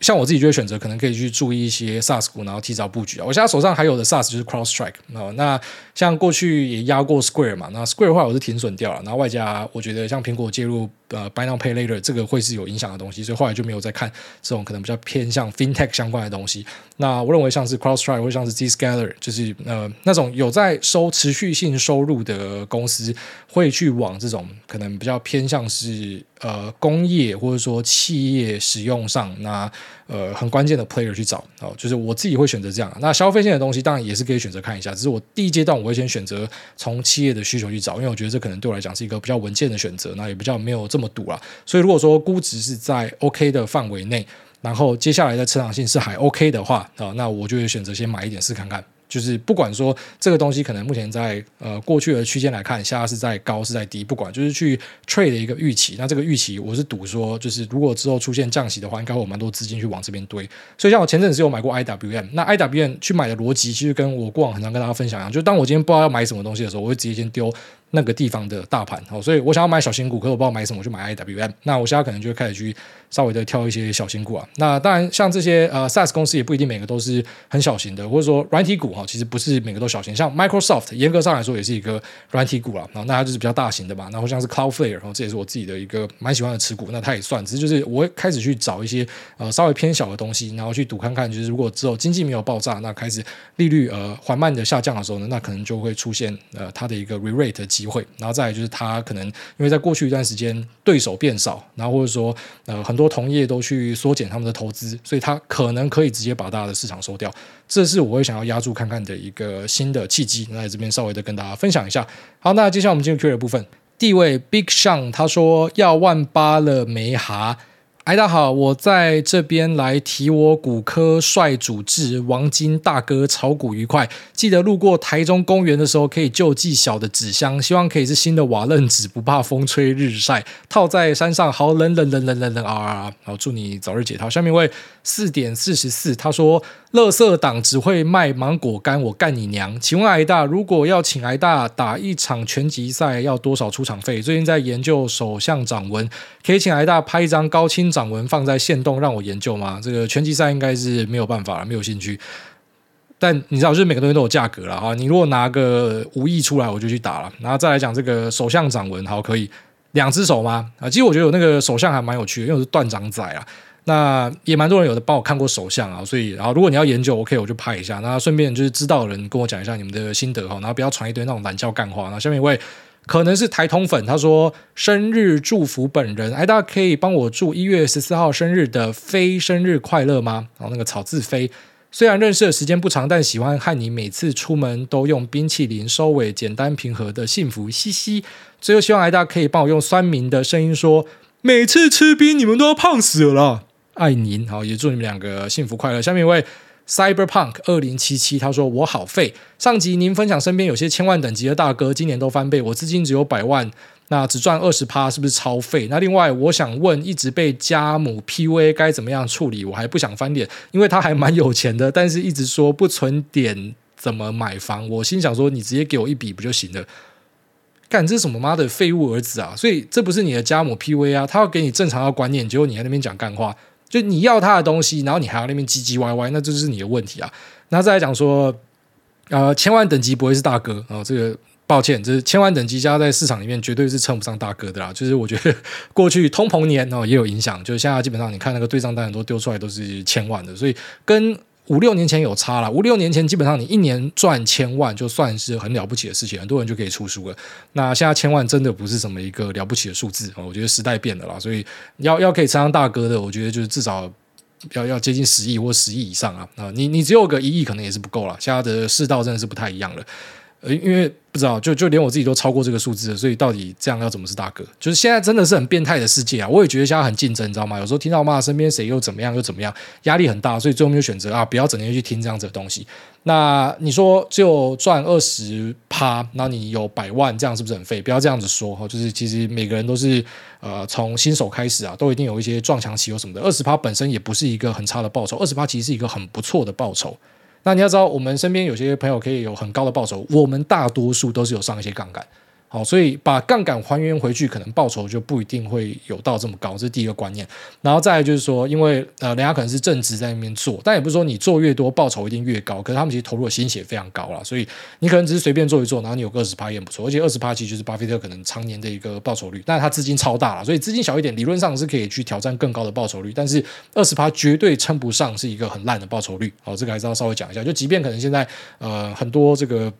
A: 像我自己就会选择，可能可以去注意一些 SaaS 股，然后提早布局啊。我现在手上还有的 SaaS 就是 CrowdStrike。那像过去也压过 Square 嘛，那 Square 的话我是停损掉了。然后外加我觉得像苹果介入呃 Buy Now Pay Later 这个会是有影响的东西，所以后来就没有再看这种可能比较偏向 FinTech 相关的东西。那我认为像是 CrowdStrike 或像是 Zscaler，就是呃那种有在收持续性收入的公司，会去往这种可能比较偏向是呃工业或者说企业使用上那。呃，很关键的 player 去找哦，就是我自己会选择这样。那消费性的东西当然也是可以选择看一下，只是我第一阶段我会先选择从企业的需求去找，因为我觉得这可能对我来讲是一个比较稳健的选择，那也比较没有这么赌了。所以如果说估值是在 OK 的范围内，然后接下来的成长性是还 OK 的话啊，那我就会选择先买一点试看看。就是不管说这个东西可能目前在呃过去的区间来看，现在是在高是在低，不管就是去 trade 的一个预期。那这个预期我是赌说，就是如果之后出现降息的话，应该会有蛮多资金去往这边堆。所以像我前阵子有买过 IWM，那 IWM 去买的逻辑其实跟我过往很常跟大家分享一样，就当我今天不知道要买什么东西的时候，我会直接先丢那个地方的大盘哦，所以我想要买小型股，可是我不知道买什么，我就买 IWM。那我现在可能就会开始去稍微的挑一些小型股啊。那当然，像这些呃 SaaS 公司也不一定每个都是很小型的，或者说软体股哈，其实不是每个都小型。像 Microsoft，严格上来说也是一个软体股啊。那它就是比较大型的嘛。然后像是 Cloudflare，然后这也是我自己的一个蛮喜欢的持股，那它也算。只是就是我会开始去找一些呃稍微偏小的东西，然后去赌看看，就是如果之后经济没有爆炸，那开始利率呃缓慢的下降的时候呢，那可能就会出现呃它的一个 re-rate 的机会。然后再来就是他可能因为在过去一段时间对手变少，然后或者说呃很多同业都去缩减他们的投资，所以他可能可以直接把大家的市场收掉。这是我会想要压住看看的一个新的契机。那在这边稍微的跟大家分享一下。好，那接下来我们进入 Q&A 的部分。地位 Big Sean 他说要万八了没哈？哎，大家好，我在这边来提我股科帅主治王金大哥炒股愉快。记得路过台中公园的时候，可以救济小的纸箱，希望可以是新的瓦楞纸，不怕风吹日晒，套在山上好冷冷冷冷冷冷啊！好，祝你早日解套。下面一位四点四十四，他说。垃圾党只会卖芒果干，我干你娘！请问癌大，如果要请癌大打一场拳击赛，要多少出场费？最近在研究手相掌纹，可以请癌大拍一张高清掌纹放在线动让我研究吗？这个拳击赛应该是没有办法了，没有兴趣。但你知道，就是每个东西都有价格了哈。你如果拿个五亿出来，我就去打了。然后再来讲这个手相掌纹，好，可以两只手吗？啊，其实我觉得有那个手相还蛮有趣的，因为我是断掌仔啊。那也蛮多人有的帮我看过手相啊，所以然后如果你要研究，OK，我就拍一下。那顺便就是知道的人跟我讲一下你们的心得哈，然后不要传一堆那种懒叫干话。然后下面一位可能是台通粉，他说生日祝福本人，哎，大家可以帮我祝一月十四号生日的飞生日快乐吗？然后那个草字飞，虽然认识的时间不长，但喜欢和你每次出门都用冰淇淋收尾，简单平和的幸福，嘻嘻。最后希望大家可以帮我用酸民的声音说，每次吃冰你们都要胖死了啦。爱您，好，也祝你们两个幸福快乐。下面一位 Cyberpunk 二零七七，他说我好废。上集您分享身边有些千万等级的大哥，今年都翻倍，我资金只有百万，那只赚二十趴，是不是超废？那另外我想问，一直被家母 PUA 该怎么样处理？我还不想翻脸，因为他还蛮有钱的，但是一直说不存点怎么买房？我心想说，你直接给我一笔不就行了？干，这是什么妈的废物儿子啊！所以这不是你的家母 PUA 啊，他要给你正常的观念，结果你在那边讲干话。就你要他的东西，然后你还要那边唧唧歪歪，那这就是你的问题啊。那再来讲说，呃，千万等级不会是大哥啊，哦，这个抱歉，这是千万等级加在市场里面绝对是称不上大哥的啦。就是我觉得过去通膨年哦也有影响，就是现在基本上你看那个对账单很多丢出来都是千万的，所以跟。五六年前有差了，五六年前基本上你一年赚千万就算是很了不起的事情，很多人就可以出书了。那现在千万真的不是什么一个了不起的数字啊，我觉得时代变了啦，所以要要可以称上大哥的，我觉得就是至少要要接近十亿或十亿以上啊啊，你你只有个一亿可能也是不够了，现在的世道真的是不太一样了。因为不知道，就就连我自己都超过这个数字了，所以到底这样要怎么是大哥？就是现在真的是很变态的世界啊！我也觉得现在很竞争，你知道吗？有时候听到妈身边谁又怎么样又怎么样，压力很大，所以最后没有选择啊，不要整天去听这样子的东西。那你说就赚二十趴，那你有百万，这样是不是很废？不要这样子说哈，就是其实每个人都是呃从新手开始啊，都一定有一些撞墙期有什么的。二十趴本身也不是一个很差的报酬，二十趴其实是一个很不错的报酬。那你要知道，我们身边有些朋友可以有很高的报酬，我们大多数都是有上一些杠杆。好，所以把杠杆还原回去，可能报酬就不一定会有到这么高，这是第一个观念。然后再来就是说，因为呃，人家可能是正职在那边做，但也不是说你做越多报酬一定越高。可是他们其实投入的心血非常高了，所以你可能只是随便做一做，然后你有个二十趴也不错。而且二十趴其实就是巴菲特可能常年的一个报酬率，但是他资金超大了，所以资金小一点，理论上是可以去挑战更高的报酬率。但是二十趴绝对称不上是一个很烂的报酬率。好，这个还是要稍微讲一下。就即便可能现在呃很多这个。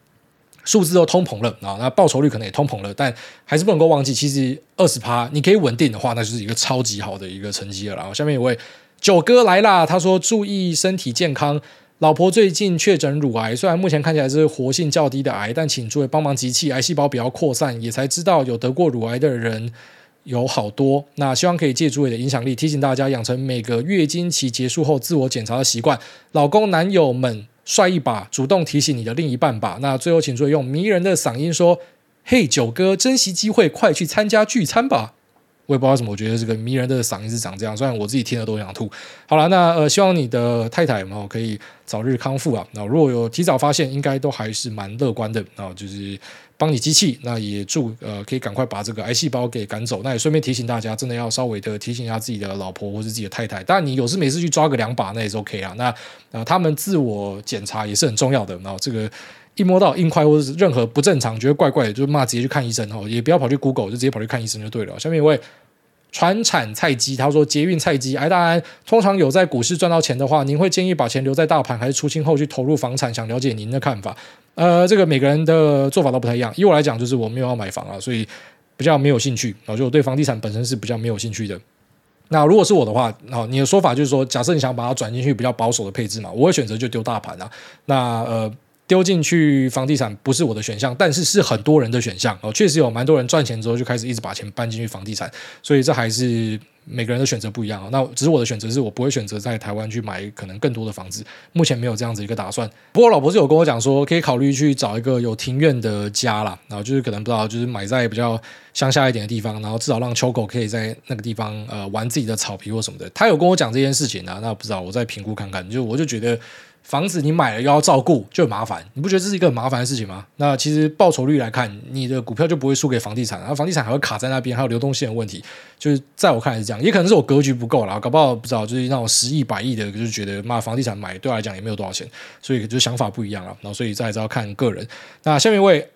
A: 数字都通膨了啊，那报酬率可能也通膨了，但还是不能够忘记，其实二十趴你可以稳定的话，那就是一个超级好的一个成绩了。然后下面有位九哥来啦，他说注意身体健康，老婆最近确诊乳癌，虽然目前看起来是活性较低的癌，但请诸位帮忙集气，癌细胞不要扩散，也才知道有得过乳癌的人有好多。那希望可以借诸位的影响力，提醒大家养成每个月经期结束后自我检查的习惯，老公男友们。帅一把，主动提醒你的另一半吧。那最后，请注意用迷人的嗓音说：“嘿，九哥，珍惜机会，快去参加聚餐吧。”我也不知道为什么，我觉得这个迷人的嗓音是长这样，虽然我自己听了都想吐。好了，那呃，希望你的太太嘛可以早日康复啊。那如果有提早发现，应该都还是蛮乐观的啊，就是。帮你机器，那也祝呃可以赶快把这个癌细胞给赶走。那也顺便提醒大家，真的要稍微的提醒一下自己的老婆或是自己的太太。当然，你有事没事去抓个两把，那也是 OK 啊。那呃，他们自我检查也是很重要的。然后这个一摸到硬块或者是任何不正常，觉得怪怪的，就骂直接去看医生哦，也不要跑去 Google，就直接跑去看医生就对了。下面一位。传产菜鸡，他说捷运菜鸡，哎，大安通常有在股市赚到钱的话，您会建议把钱留在大盘，还是出清后去投入房产？想了解您的看法。呃，这个每个人的做法都不太一样。以我来讲，就是我没有要买房啊，所以比较没有兴趣。然后就我对房地产本身是比较没有兴趣的。那如果是我的话，哦，你的说法就是说，假设你想把它转进去比较保守的配置嘛，我会选择就丢大盘啊。那呃。丢进去房地产不是我的选项，但是是很多人的选项哦。确实有蛮多人赚钱之后就开始一直把钱搬进去房地产，所以这还是每个人的选择不一样啊。那只是我的选择是我不会选择在台湾去买可能更多的房子，目前没有这样子一个打算。不过老婆是有跟我讲说，可以考虑去找一个有庭院的家啦，然后就是可能不知道，就是买在比较乡下一点的地方，然后至少让秋狗可以在那个地方呃玩自己的草皮或什么的。他有跟我讲这件事情啊，那不知道我再评估看看。就我就觉得。房子你买了又要照顾，就很麻烦，你不觉得这是一个很麻烦的事情吗？那其实报酬率来看，你的股票就不会输给房地产，然后房地产还会卡在那边，还有流动性的问题。就是在我看来是这样，也可能是我格局不够啦，搞不好不知道，就是那种十亿、百亿的，就是觉得妈房地产买对我来讲也没有多少钱，所以就想法不一样了。然后所以再知道看个人。那下面一位。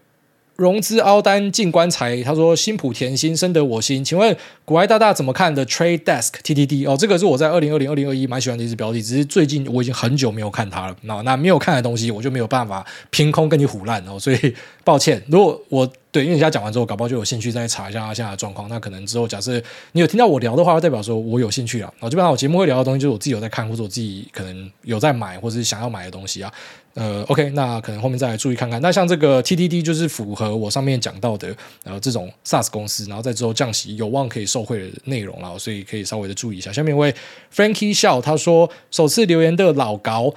A: 融资凹单进棺材，他说：“新普甜心深得我心，请问古爱大大怎么看的 Trade Desk TTD？哦，这个是我在二零二零、二零二一蛮喜欢的一支标的，只是最近我已经很久没有看它了。那那没有看的东西，我就没有办法凭空跟你唬烂哦，所以抱歉。如果我对，因为你现在讲完之后，搞不好就有兴趣再查一下他现在的状况。那可能之后假设你有听到我聊的话，代表说我有兴趣了。基本上我节目会聊的东西，就是我自己有在看，或者我自己可能有在买，或者是想要买的东西啊。”呃，OK，那可能后面再来注意看看。那像这个 TTD 就是符合我上面讲到的，呃，这种 SaaS 公司，然后在之后降息有望可以受惠的内容了，所以可以稍微的注意一下。下面一位 Frankie 笑他说，首次留言的老高，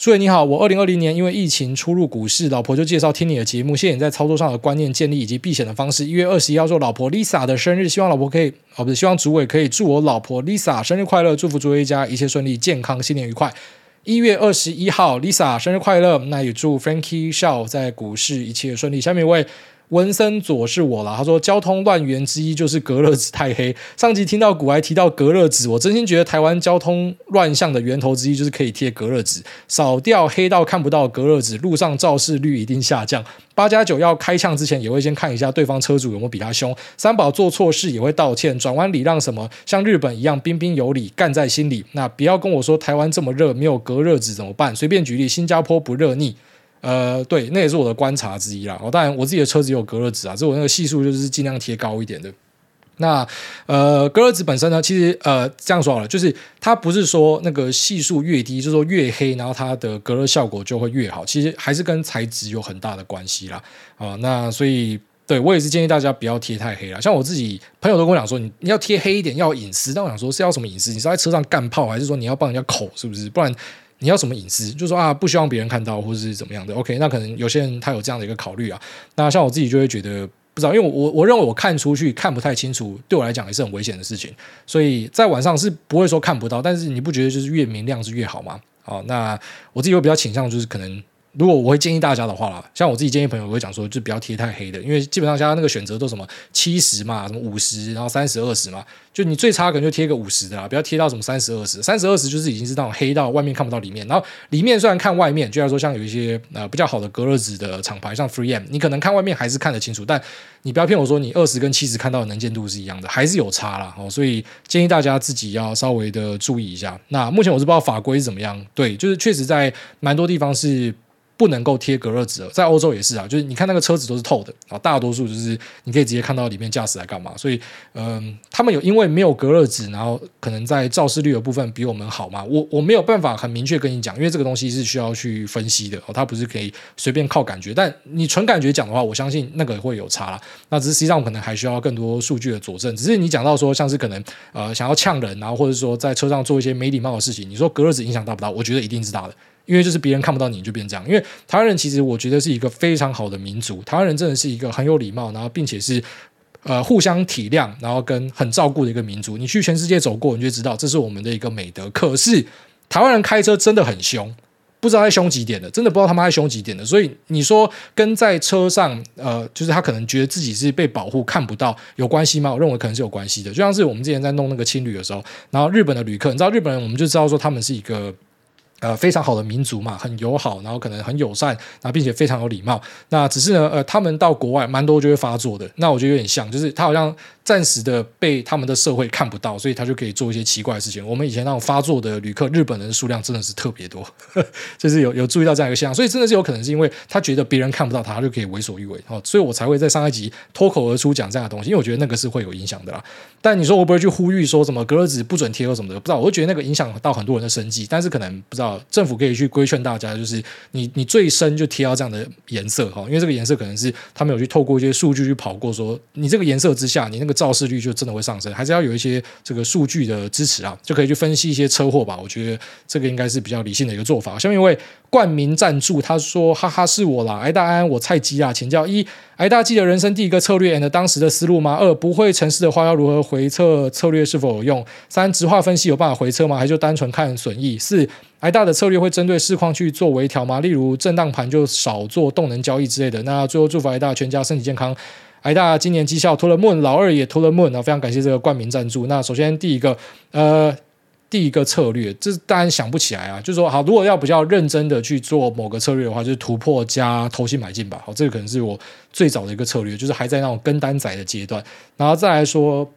A: 诸位你好，我二零二零年因为疫情出入股市，老婆就介绍听你的节目，谢谢你在操作上的观念建立以及避险的方式。一月二十一号做老婆 Lisa 的生日，希望老婆可以，哦不是，希望主委可以祝我老婆 Lisa 生日快乐，祝福诸位一家一切顺利、健康、新年愉快。一月二十一号，Lisa 生日快乐！那也祝 Frankie Shaw 在股市一切顺利。下面一位。文森佐是我啦，他说交通乱源之一就是隔热纸太黑。上集听到古埃提到隔热纸，我真心觉得台湾交通乱象的源头之一就是可以贴隔热纸，扫掉黑到看不到隔热纸，路上肇事率一定下降。八加九要开枪之前也会先看一下对方车主有没有比他凶。三宝做错事也会道歉，转弯礼让什么，像日本一样彬彬有礼，干在心里。那不要跟我说台湾这么热没有隔热纸怎么办？随便举例，新加坡不热腻。呃，对，那也是我的观察之一啦。哦，当然，我自己的车子有隔热纸啊，所以我那个系数就是尽量贴高一点的。那呃，隔热纸本身呢，其实呃这样说好了，就是它不是说那个系数越低，就是说越黑，然后它的隔热效果就会越好。其实还是跟材质有很大的关系啦。啊、那所以对我也是建议大家不要贴太黑啦。像我自己朋友都跟我讲说，你你要贴黑一点，要隐私。但我想说，是要什么隐私？你是在车上干炮，还是说你要帮人家口？是不是？不然。你要什么隐私？就说啊，不希望别人看到，或者是怎么样的？OK，那可能有些人他有这样的一个考虑啊。那像我自己就会觉得不知道，因为我我认为我看出去看不太清楚，对我来讲也是很危险的事情。所以在晚上是不会说看不到，但是你不觉得就是越明亮是越好吗？哦，那我自己会比较倾向就是可能。如果我会建议大家的话啦，像我自己建议朋友，我会讲说，就不要贴太黑的，因为基本上现在那个选择都什么七十嘛，什么五十，然后三十二十嘛，就你最差可能就贴个五十的啦，不要贴到什么三十二十，三十二十就是已经是那种黑到外面看不到里面，然后里面虽然看外面，就像说像有一些呃比较好的隔热纸的厂牌，像 FreeM，你可能看外面还是看得清楚，但你不要骗我说你二十跟七十看到的能见度是一样的，还是有差啦。哦，所以建议大家自己要稍微的注意一下。那目前我是不知道法规是怎么样，对，就是确实在蛮多地方是。不能够贴隔热纸，在欧洲也是啊，就是你看那个车子都是透的啊，大多数就是你可以直接看到里面驾驶来干嘛。所以，嗯、他们有因为没有隔热纸，然后可能在肇事率的部分比我们好嘛。我我没有办法很明确跟你讲，因为这个东西是需要去分析的哦，它不是可以随便靠感觉。但你纯感觉讲的话，我相信那个会有差啦。那只是实际上可能还需要更多数据的佐证。只是你讲到说像是可能呃想要呛人，然后或者说在车上做一些没礼貌的事情，你说隔热纸影响大不大？我觉得一定是大的。因为就是别人看不到你就变这样，因为台湾人其实我觉得是一个非常好的民族，台湾人真的是一个很有礼貌，然后并且是呃互相体谅，然后跟很照顾的一个民族。你去全世界走过，你就知道这是我们的一个美德。可是台湾人开车真的很凶。不知道在凶几点的，真的不知道他妈在凶几点的。所以你说跟在车上，呃，就是他可能觉得自己是被保护，看不到有关系吗？我认为可能是有关系的。就像是我们之前在弄那个青旅的时候，然后日本的旅客，你知道日本人，我们就知道说他们是一个。呃，非常好的民族嘛，很友好，然后可能很友善，然后并且非常有礼貌。那只是呢，呃，他们到国外蛮多就会发作的。那我觉得有点像，就是他好像暂时的被他们的社会看不到，所以他就可以做一些奇怪的事情。我们以前那种发作的旅客，日本人数量真的是特别多，就是有有注意到这样一个现象。所以真的是有可能是因为他觉得别人看不到他，他就可以为所欲为。哦，所以我才会在上一集脱口而出讲这样的东西，因为我觉得那个是会有影响的啦。但你说我不会去呼吁说什么格子不准贴或什么的，不知道，我会觉得那个影响到很多人的生计，但是可能不知道政府可以去。规劝大家，就是你你最深就贴到这样的颜色哈，因为这个颜色可能是他们有去透过一些数据去跑过，说你这个颜色之下，你那个肇事率就真的会上升，还是要有一些这个数据的支持啊，就可以去分析一些车祸吧。我觉得这个应该是比较理性的一个做法。下面一位冠名赞助，他说：“哈哈，是我啦，挨大安，我菜鸡啊，请教一，挨大记得人生第一个策略 and 当时的思路吗？二，不会城市的话要如何回测策略是否有用？三，直化分析有办法回测吗？还就单纯看损益？四。”挨大的策略会针对市况去做微调吗？例如震荡盘就少做动能交易之类的。那最后祝福挨大全家身体健康。挨大今年绩效脱了梦老二也脱了梦啊非常感谢这个冠名赞助。那首先第一个，呃，第一个策略，这当然想不起来啊。就是说，好，如果要比较认真的去做某个策略的话，就是突破加投信买进吧。好，这个可能是我最早的一个策略，就是还在那种跟单仔的阶段。然后再来说。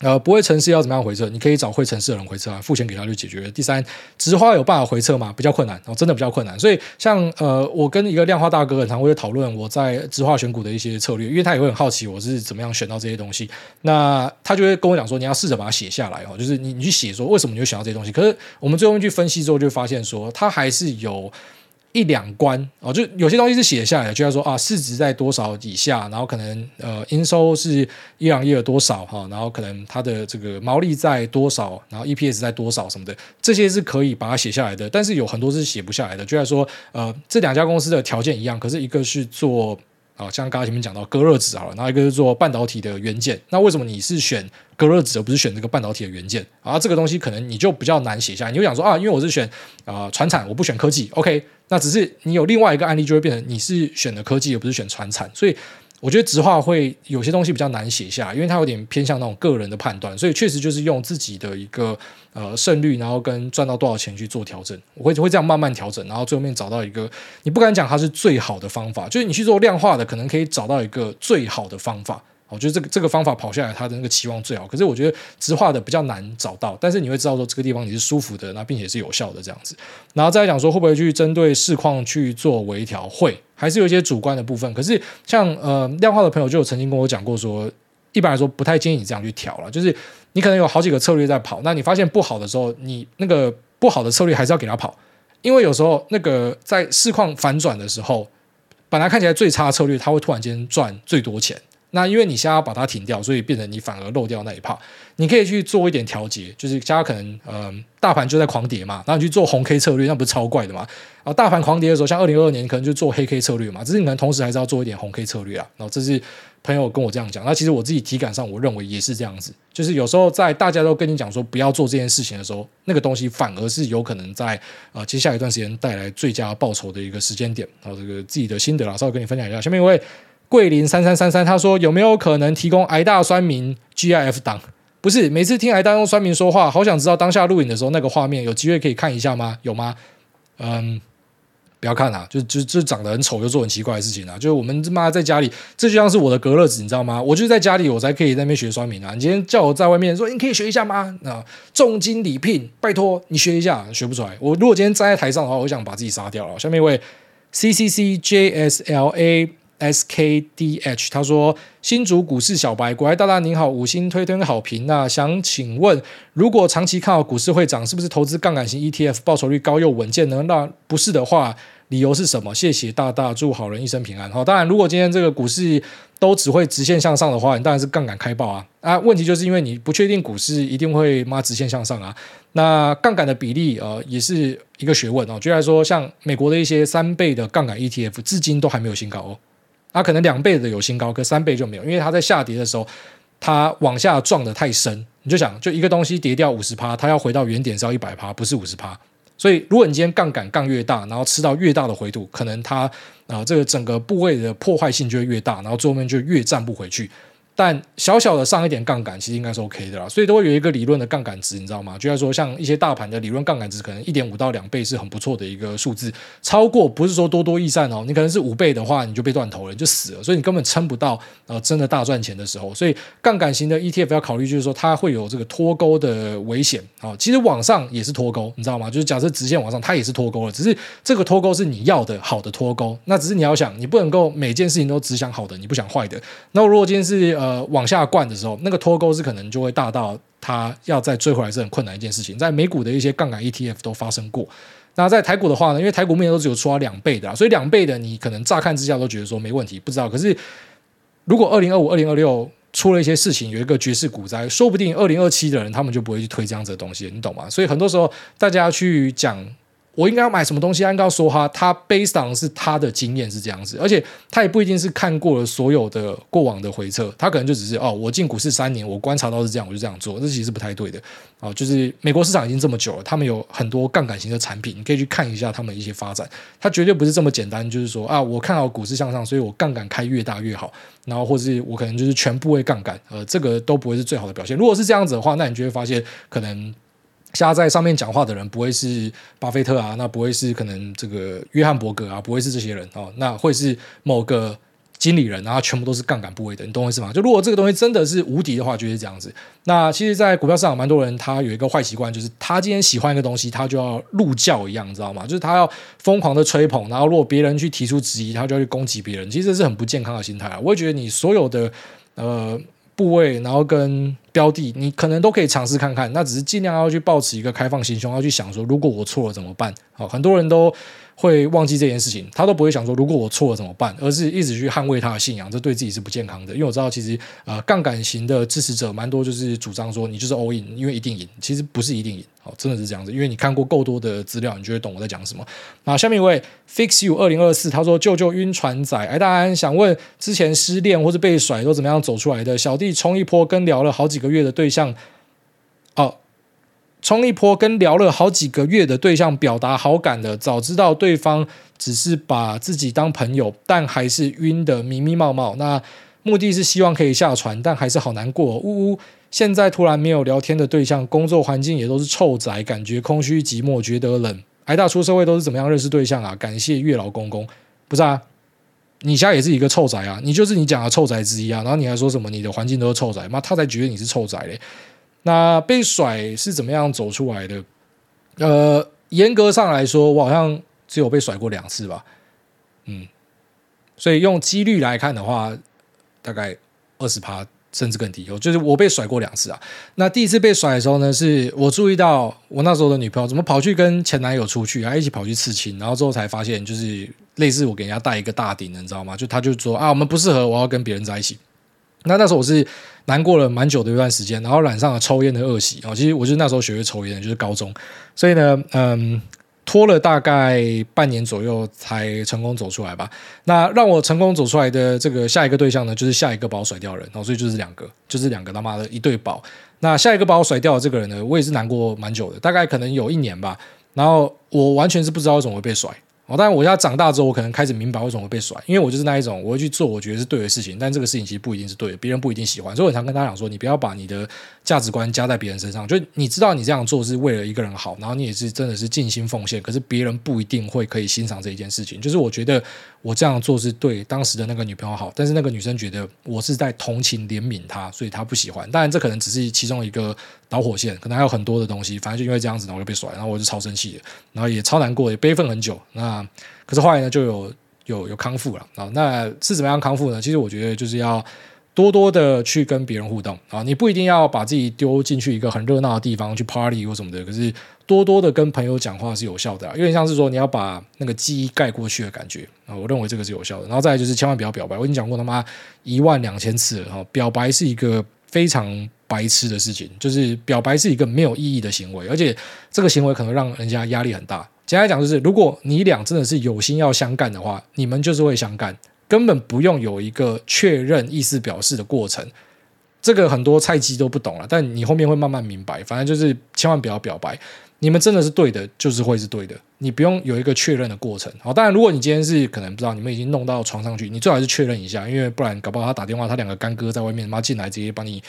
A: 呃，不会城市要怎么样回撤？你可以找会城市的人回撤啊，付钱给他就解决。第三，质化有办法回撤吗？比较困难哦，真的比较困难。所以像呃，我跟一个量化大哥很常会讨论我在质化选股的一些策略，因为他也会很好奇我是怎么样选到这些东西。那他就会跟我讲说，你要试着把它写下来哦，就是你你去写说为什么你会选到这些东西。可是我们最后去分析之后，就发现说它还是有。一两关哦，就有些东西是写下来的，就要说啊，市值在多少以下，然后可能呃，营收是一两亿有多少哈，然后可能它的这个毛利在多少，然后 EPS 在多少什么的，这些是可以把它写下来的。但是有很多是写不下来的，就要说呃，这两家公司的条件一样，可是一个是做。啊，像刚刚前面讲到隔热纸好了，然后一个是做半导体的元件，那为什么你是选隔热纸而不是选这个半导体的元件？啊，这个东西可能你就比较难写下来。你就想说啊，因为我是选啊传产，我不选科技。OK，那只是你有另外一个案例，就会变成你是选的科技，而不是选传产，所以。我觉得质化会有些东西比较难写下，因为它有点偏向那种个人的判断，所以确实就是用自己的一个呃胜率，然后跟赚到多少钱去做调整。我会会这样慢慢调整，然后最后面找到一个你不敢讲它是最好的方法，就是你去做量化的，可能可以找到一个最好的方法。我觉得这个这个方法跑下来，它的那个期望最好。可是我觉得直化的比较难找到，但是你会知道说这个地方你是舒服的，那并且是有效的这样子。然后再来讲说会不会去针对市况去做微调，会还是有一些主观的部分。可是像呃量化的朋友就有曾经跟我讲过说，一般来说不太建议你这样去调了。就是你可能有好几个策略在跑，那你发现不好的时候，你那个不好的策略还是要给它跑，因为有时候那个在市况反转的时候，本来看起来最差的策略，它会突然间赚最多钱。那因为你现在要把它停掉，所以变成你反而漏掉那一趴。你可以去做一点调节，就是现在可能嗯、大盘就在狂跌嘛，然后你去做红 K 策略，那不是超怪的吗？然后大盘狂跌的时候，像二零二二年可能就做黑 K 策略嘛，只是你可能同时还是要做一点红 K 策略啊。然后这是朋友跟我这样讲，那其实我自己体感上我认为也是这样子，就是有时候在大家都跟你讲说不要做这件事情的时候，那个东西反而是有可能在呃接下来一段时间带来最佳报酬的一个时间点。然后这个自己的心得啦，稍微跟你分享一下。下面一位。桂林三三三三，他说有没有可能提供矮大酸民 GIF 档？不是，每次听矮大用酸民说话，好想知道当下录影的时候那个画面，有机会可以看一下吗？有吗？嗯，不要看啊，就就就长得很丑又做很奇怪的事情啊！就是我们妈在家里，这就像是我的隔热纸，你知道吗？我就在家里，我才可以在那边学酸民啊！你今天叫我在外面说，你可以学一下吗？啊，重金礼聘，拜托你学一下，学不出来。我如果今天站在台上的话，我想把自己杀掉了。下面一位 C C C J S L A。SKDH 他说：“新竹股市小白，股癌大大您好，五星推推好评。那想请问，如果长期看好股市会涨，是不是投资杠杆型 ETF 报酬率高又稳健呢？那不是的话，理由是什么？谢谢大大，祝好人一生平安。好，当然，如果今天这个股市都只会直线向上的话，你当然是杠杆开爆啊啊！问题就是因为你不确定股市一定会妈直线向上啊。那杠杆的比例呃也是一个学问哦。就来说，像美国的一些三倍的杠杆 ETF，至今都还没有新高哦。”它可能两倍的有新高，可三倍就没有，因为它在下跌的时候，它往下撞的太深。你就想，就一个东西跌掉五十趴，它要回到原点是要一百趴，不是五十趴。所以，如果你今天杠杆杠越大，然后吃到越大的回吐，可能它啊、这个整个部位的破坏性就会越大，然后最后面就越站不回去。但小小的上一点杠杆，其实应该是 OK 的啦，所以都会有一个理论的杠杆值，你知道吗？就像说，像一些大盘的理论杠杆值，可能一点五到两倍是很不错的一个数字，超过不是说多多益善哦，你可能是五倍的话，你就被断头了，你就死了，所以你根本撑不到呃真的大赚钱的时候。所以杠杆型的 ETF 要考虑，就是说它会有这个脱钩的危险啊。其实往上也是脱钩，你知道吗？就是假设直线往上，它也是脱钩了，只是这个脱钩是你要的好的脱钩，那只是你要想，你不能够每件事情都只想好的，你不想坏的。那如果今天是呃呃往下灌。的时候，那个脱钩是可能就会大到它要再追回来是很困难一件事情。在美股的一些杠杆 ETF 都发生过。那在台股的话呢，因为台股目前都只有出到两倍的啊，所以两倍的你可能乍看之下都觉得说没问题，不知道。可是如果二零二五、二零二六出了一些事情，有一个绝世股灾，说不定二零二七的人他们就不会去推这样子的东西，你懂吗？所以很多时候大家去讲。我应该要买什么东西？应该要说哈，他 based on 是他的经验是这样子，而且他也不一定是看过了所有的过往的回撤，他可能就只是哦，我进股市三年，我观察到是这样，我就这样做，这其实不太对的哦。就是美国市场已经这么久了，他们有很多杠杆型的产品，你可以去看一下他们一些发展，它绝对不是这么简单，就是说啊，我看好股市向上，所以我杠杆开越大越好，然后或是我可能就是全部为杠杆，呃，这个都不会是最好的表现。如果是这样子的话，那你就会发现可能。现在上面讲话的人不会是巴菲特啊，那不会是可能这个约翰伯格啊，不会是这些人哦，那会是某个经理人，然后全部都是杠杆部位的，你懂我意思吗？就如果这个东西真的是无敌的话，就是这样子。那其实，在股票市场，蛮多人他有一个坏习惯，就是他今天喜欢一个东西，他就要入教一样，你知道吗？就是他要疯狂的吹捧，然后如果别人去提出质疑，他就要去攻击别人。其实这是很不健康的心态啊！我会觉得你所有的呃。部位，然后跟标的，你可能都可以尝试看看。那只是尽量要去保持一个开放心胸，要去想说，如果我错了怎么办？好，很多人都会忘记这件事情，他都不会想说，如果我错了怎么办，而是一直去捍卫他的信仰，这对自己是不健康的。因为我知道，其实呃，杠杆型的支持者蛮多，就是主张说，你就是 all in，因为一定赢。其实不是一定赢。好，真的是这样子，因为你看过够多的资料，你就会懂我在讲什么。那下面一位 Fix You 二零二四，他说：“救救晕船仔！”哎，大安想问，之前失恋或者被甩都怎么样走出来的？小弟冲一波，跟聊了好几个月的对象，哦，冲一波跟聊了好几个月的对象表达好感的，早知道对方只是把自己当朋友，但还是晕的迷迷冒冒。那目的是希望可以下船，但还是好难过，呜呜。现在突然没有聊天的对象，工作环境也都是臭宅，感觉空虚寂寞，觉得冷。挨大出社会都是怎么样认识对象啊？感谢月老公公，不是啊？你家也是一个臭宅啊？你就是你讲的臭宅之一啊？然后你还说什么你的环境都是臭宅？妈，他才觉得你是臭宅嘞。那被甩是怎么样走出来的？呃，严格上来说，我好像只有被甩过两次吧。嗯，所以用几率来看的话，大概二十趴。甚至更低，哦，就是我被甩过两次啊。那第一次被甩的时候呢，是我注意到我那时候的女朋友怎么跑去跟前男友出去，还一起跑去刺青，然后之后才发现，就是类似我给人家戴一个大顶的，你知道吗？就他就说啊，我们不适合，我要跟别人在一起。那那时候我是难过了蛮久的一段时间，然后染上了抽烟的恶习啊。其实我就是那时候学会抽烟，就是高中，所以呢，嗯。拖了大概半年左右才成功走出来吧。那让我成功走出来的这个下一个对象呢，就是下一个把我甩掉的人。然后所以就是两个，就是两个他妈的一对宝。那下一个把我甩掉的这个人呢，我也是难过蛮久的，大概可能有一年吧。然后我完全是不知道为什么会被甩。哦，但，我现在长大之后，我可能开始明白为什么会被甩，因为我就是那一种，我会去做我觉得是对的事情，但这个事情其实不一定是对的，别人不一定喜欢，所以我常跟大家讲说，你不要把你的价值观加在别人身上，就你知道你这样做是为了一个人好，然后你也是真的是尽心奉献，可是别人不一定会可以欣赏这一件事情。就是我觉得我这样做是对当时的那个女朋友好，但是那个女生觉得我是在同情怜悯她，所以她不喜欢。当然，这可能只是其中一个导火线，可能还有很多的东西。反正就因为这样子，然后我就被甩，然后我就超生气，然后也超难过，也悲愤很久。那可是后来呢，就有有有康复了啊。那是怎么样康复呢？其实我觉得就是要多多的去跟别人互动啊。你不一定要把自己丢进去一个很热闹的地方去 party 或什么的，可是多多的跟朋友讲话是有效的啊。有点像是说你要把那个记忆盖过去的感觉啊。我认为这个是有效的。然后再来就是千万不要表白，我已经讲过他妈一万两千次了哈。表白是一个非常白痴的事情，就是表白是一个没有意义的行为，而且这个行为可能让人家压力很大。简单来讲，就是如果你俩真的是有心要相干的话，你们就是会相干，根本不用有一个确认意思表示的过程。这个很多菜鸡都不懂了，但你后面会慢慢明白。反正就是千万不要表白，你们真的是对的，就是会是对的。你不用有一个确认的过程。好，当然，如果你今天是可能不知道，你们已经弄到床上去，你最好是确认一下，因为不然搞不好他打电话，他两个干哥在外面，妈进来直接把你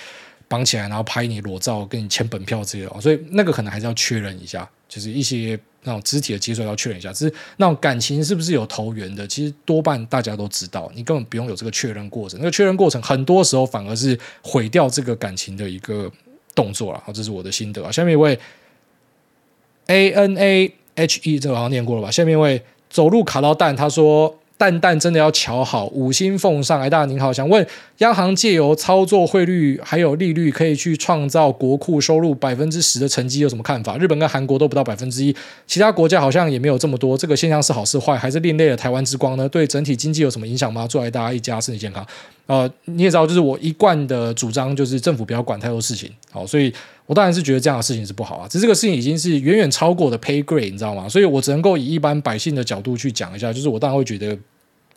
A: 绑起来，然后拍你裸照，跟你签本票之类的。所以那个可能还是要确认一下，就是一些。那种肢体的接触要确认一下，只是那种感情是不是有投缘的，其实多半大家都知道，你根本不用有这个确认过程。那个确认过程很多时候反而是毁掉这个感情的一个动作了。好，这是我的心得啊。下面一位 A N A H E，这个好像念过了吧？下面一位走路卡到蛋，他说。蛋蛋真的要瞧好，五星奉上。哎，大家您好，想问央行借由操作汇率还有利率，可以去创造国库收入百分之十的成绩，有什么看法？日本跟韩国都不到百分之一，其他国家好像也没有这么多。这个现象是好是坏，还是另类的台湾之光呢？对整体经济有什么影响吗？祝大家一家身体健康。呃，你也知道，就是我一贯的主张，就是政府不要管太多事情。好，所以我当然是觉得这样的事情是不好啊。只是这个事情已经是远远超过的 pay grade，你知道吗？所以我只能够以一般百姓的角度去讲一下，就是我当然会觉得。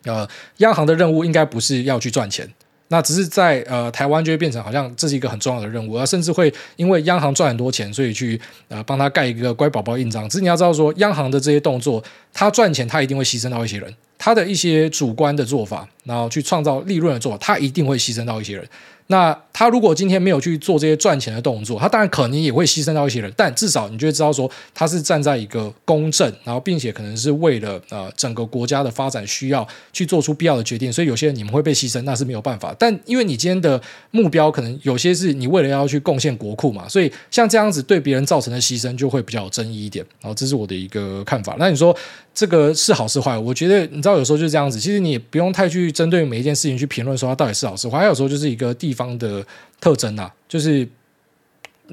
A: 呃，央行的任务应该不是要去赚钱，那只是在呃台湾就会变成好像这是一个很重要的任务，而甚至会因为央行赚很多钱，所以去呃帮他盖一个乖宝宝印章。只是你要知道说，央行的这些动作，他赚钱，他一定会牺牲到一些人，他的一些主观的做法，然后去创造利润的做法，他一定会牺牲到一些人。那他如果今天没有去做这些赚钱的动作，他当然可能也会牺牲到一些人，但至少你就会知道说他是站在一个公正，然后并且可能是为了呃整个国家的发展需要去做出必要的决定，所以有些人你们会被牺牲，那是没有办法。但因为你今天的目标可能有些是你为了要去贡献国库嘛，所以像这样子对别人造成的牺牲就会比较有争议一点。然后这是我的一个看法。那你说这个是好是坏？我觉得你知道有时候就是这样子，其实你也不用太去针对每一件事情去评论说它到底是好是坏，还有时候就是一个地方的。特征啊，就是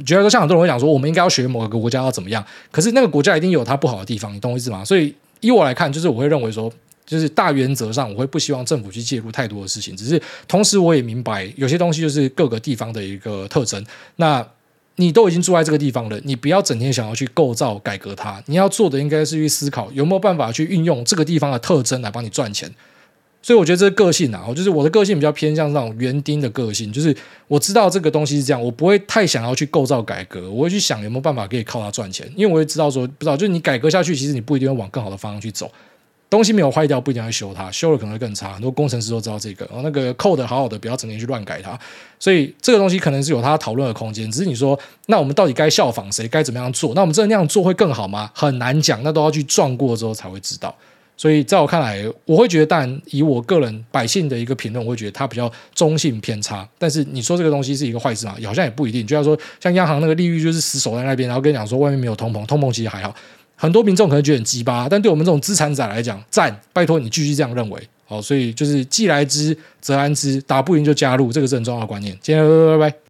A: 觉得说，像很多人会讲说，我们应该要学某个国家要怎么样，可是那个国家一定有它不好的地方，你懂我意思吗？所以以我来看，就是我会认为说，就是大原则上，我会不希望政府去介入太多的事情。只是同时，我也明白有些东西就是各个地方的一个特征。那你都已经住在这个地方了，你不要整天想要去构造改革它，你要做的应该是去思考有没有办法去运用这个地方的特征来帮你赚钱。所以我觉得这个个性啊，就是我的个性比较偏向这种园丁的个性，就是我知道这个东西是这样，我不会太想要去构造改革，我会去想有没有办法可以靠它赚钱，因为我会知道说，不知道就是你改革下去，其实你不一定会往更好的方向去走，东西没有坏掉不一定要修它，修了可能会更差，很多工程师都知道这个，然后那个 code 好好的，不要整天去乱改它，所以这个东西可能是有它讨论的空间，只是你说那我们到底该效仿谁，该怎么样做？那我们真的那样做会更好吗？很难讲，那都要去撞过之后才会知道。所以，在我看来，我会觉得，但以我个人百姓的一个评论，我会觉得它比较中性偏差。但是你说这个东西是一个坏事嘛？好像也不一定。就像说，像央行那个利率就是死守在那边，然后跟你讲说外面没有通膨，通膨其实还好。很多民众可能觉得很鸡巴，但对我们这种资产仔来讲，赞，拜托你继续这样认为。好，所以就是既来之则安之，打不赢就加入，这个是很重要的观念。今天拜拜拜拜。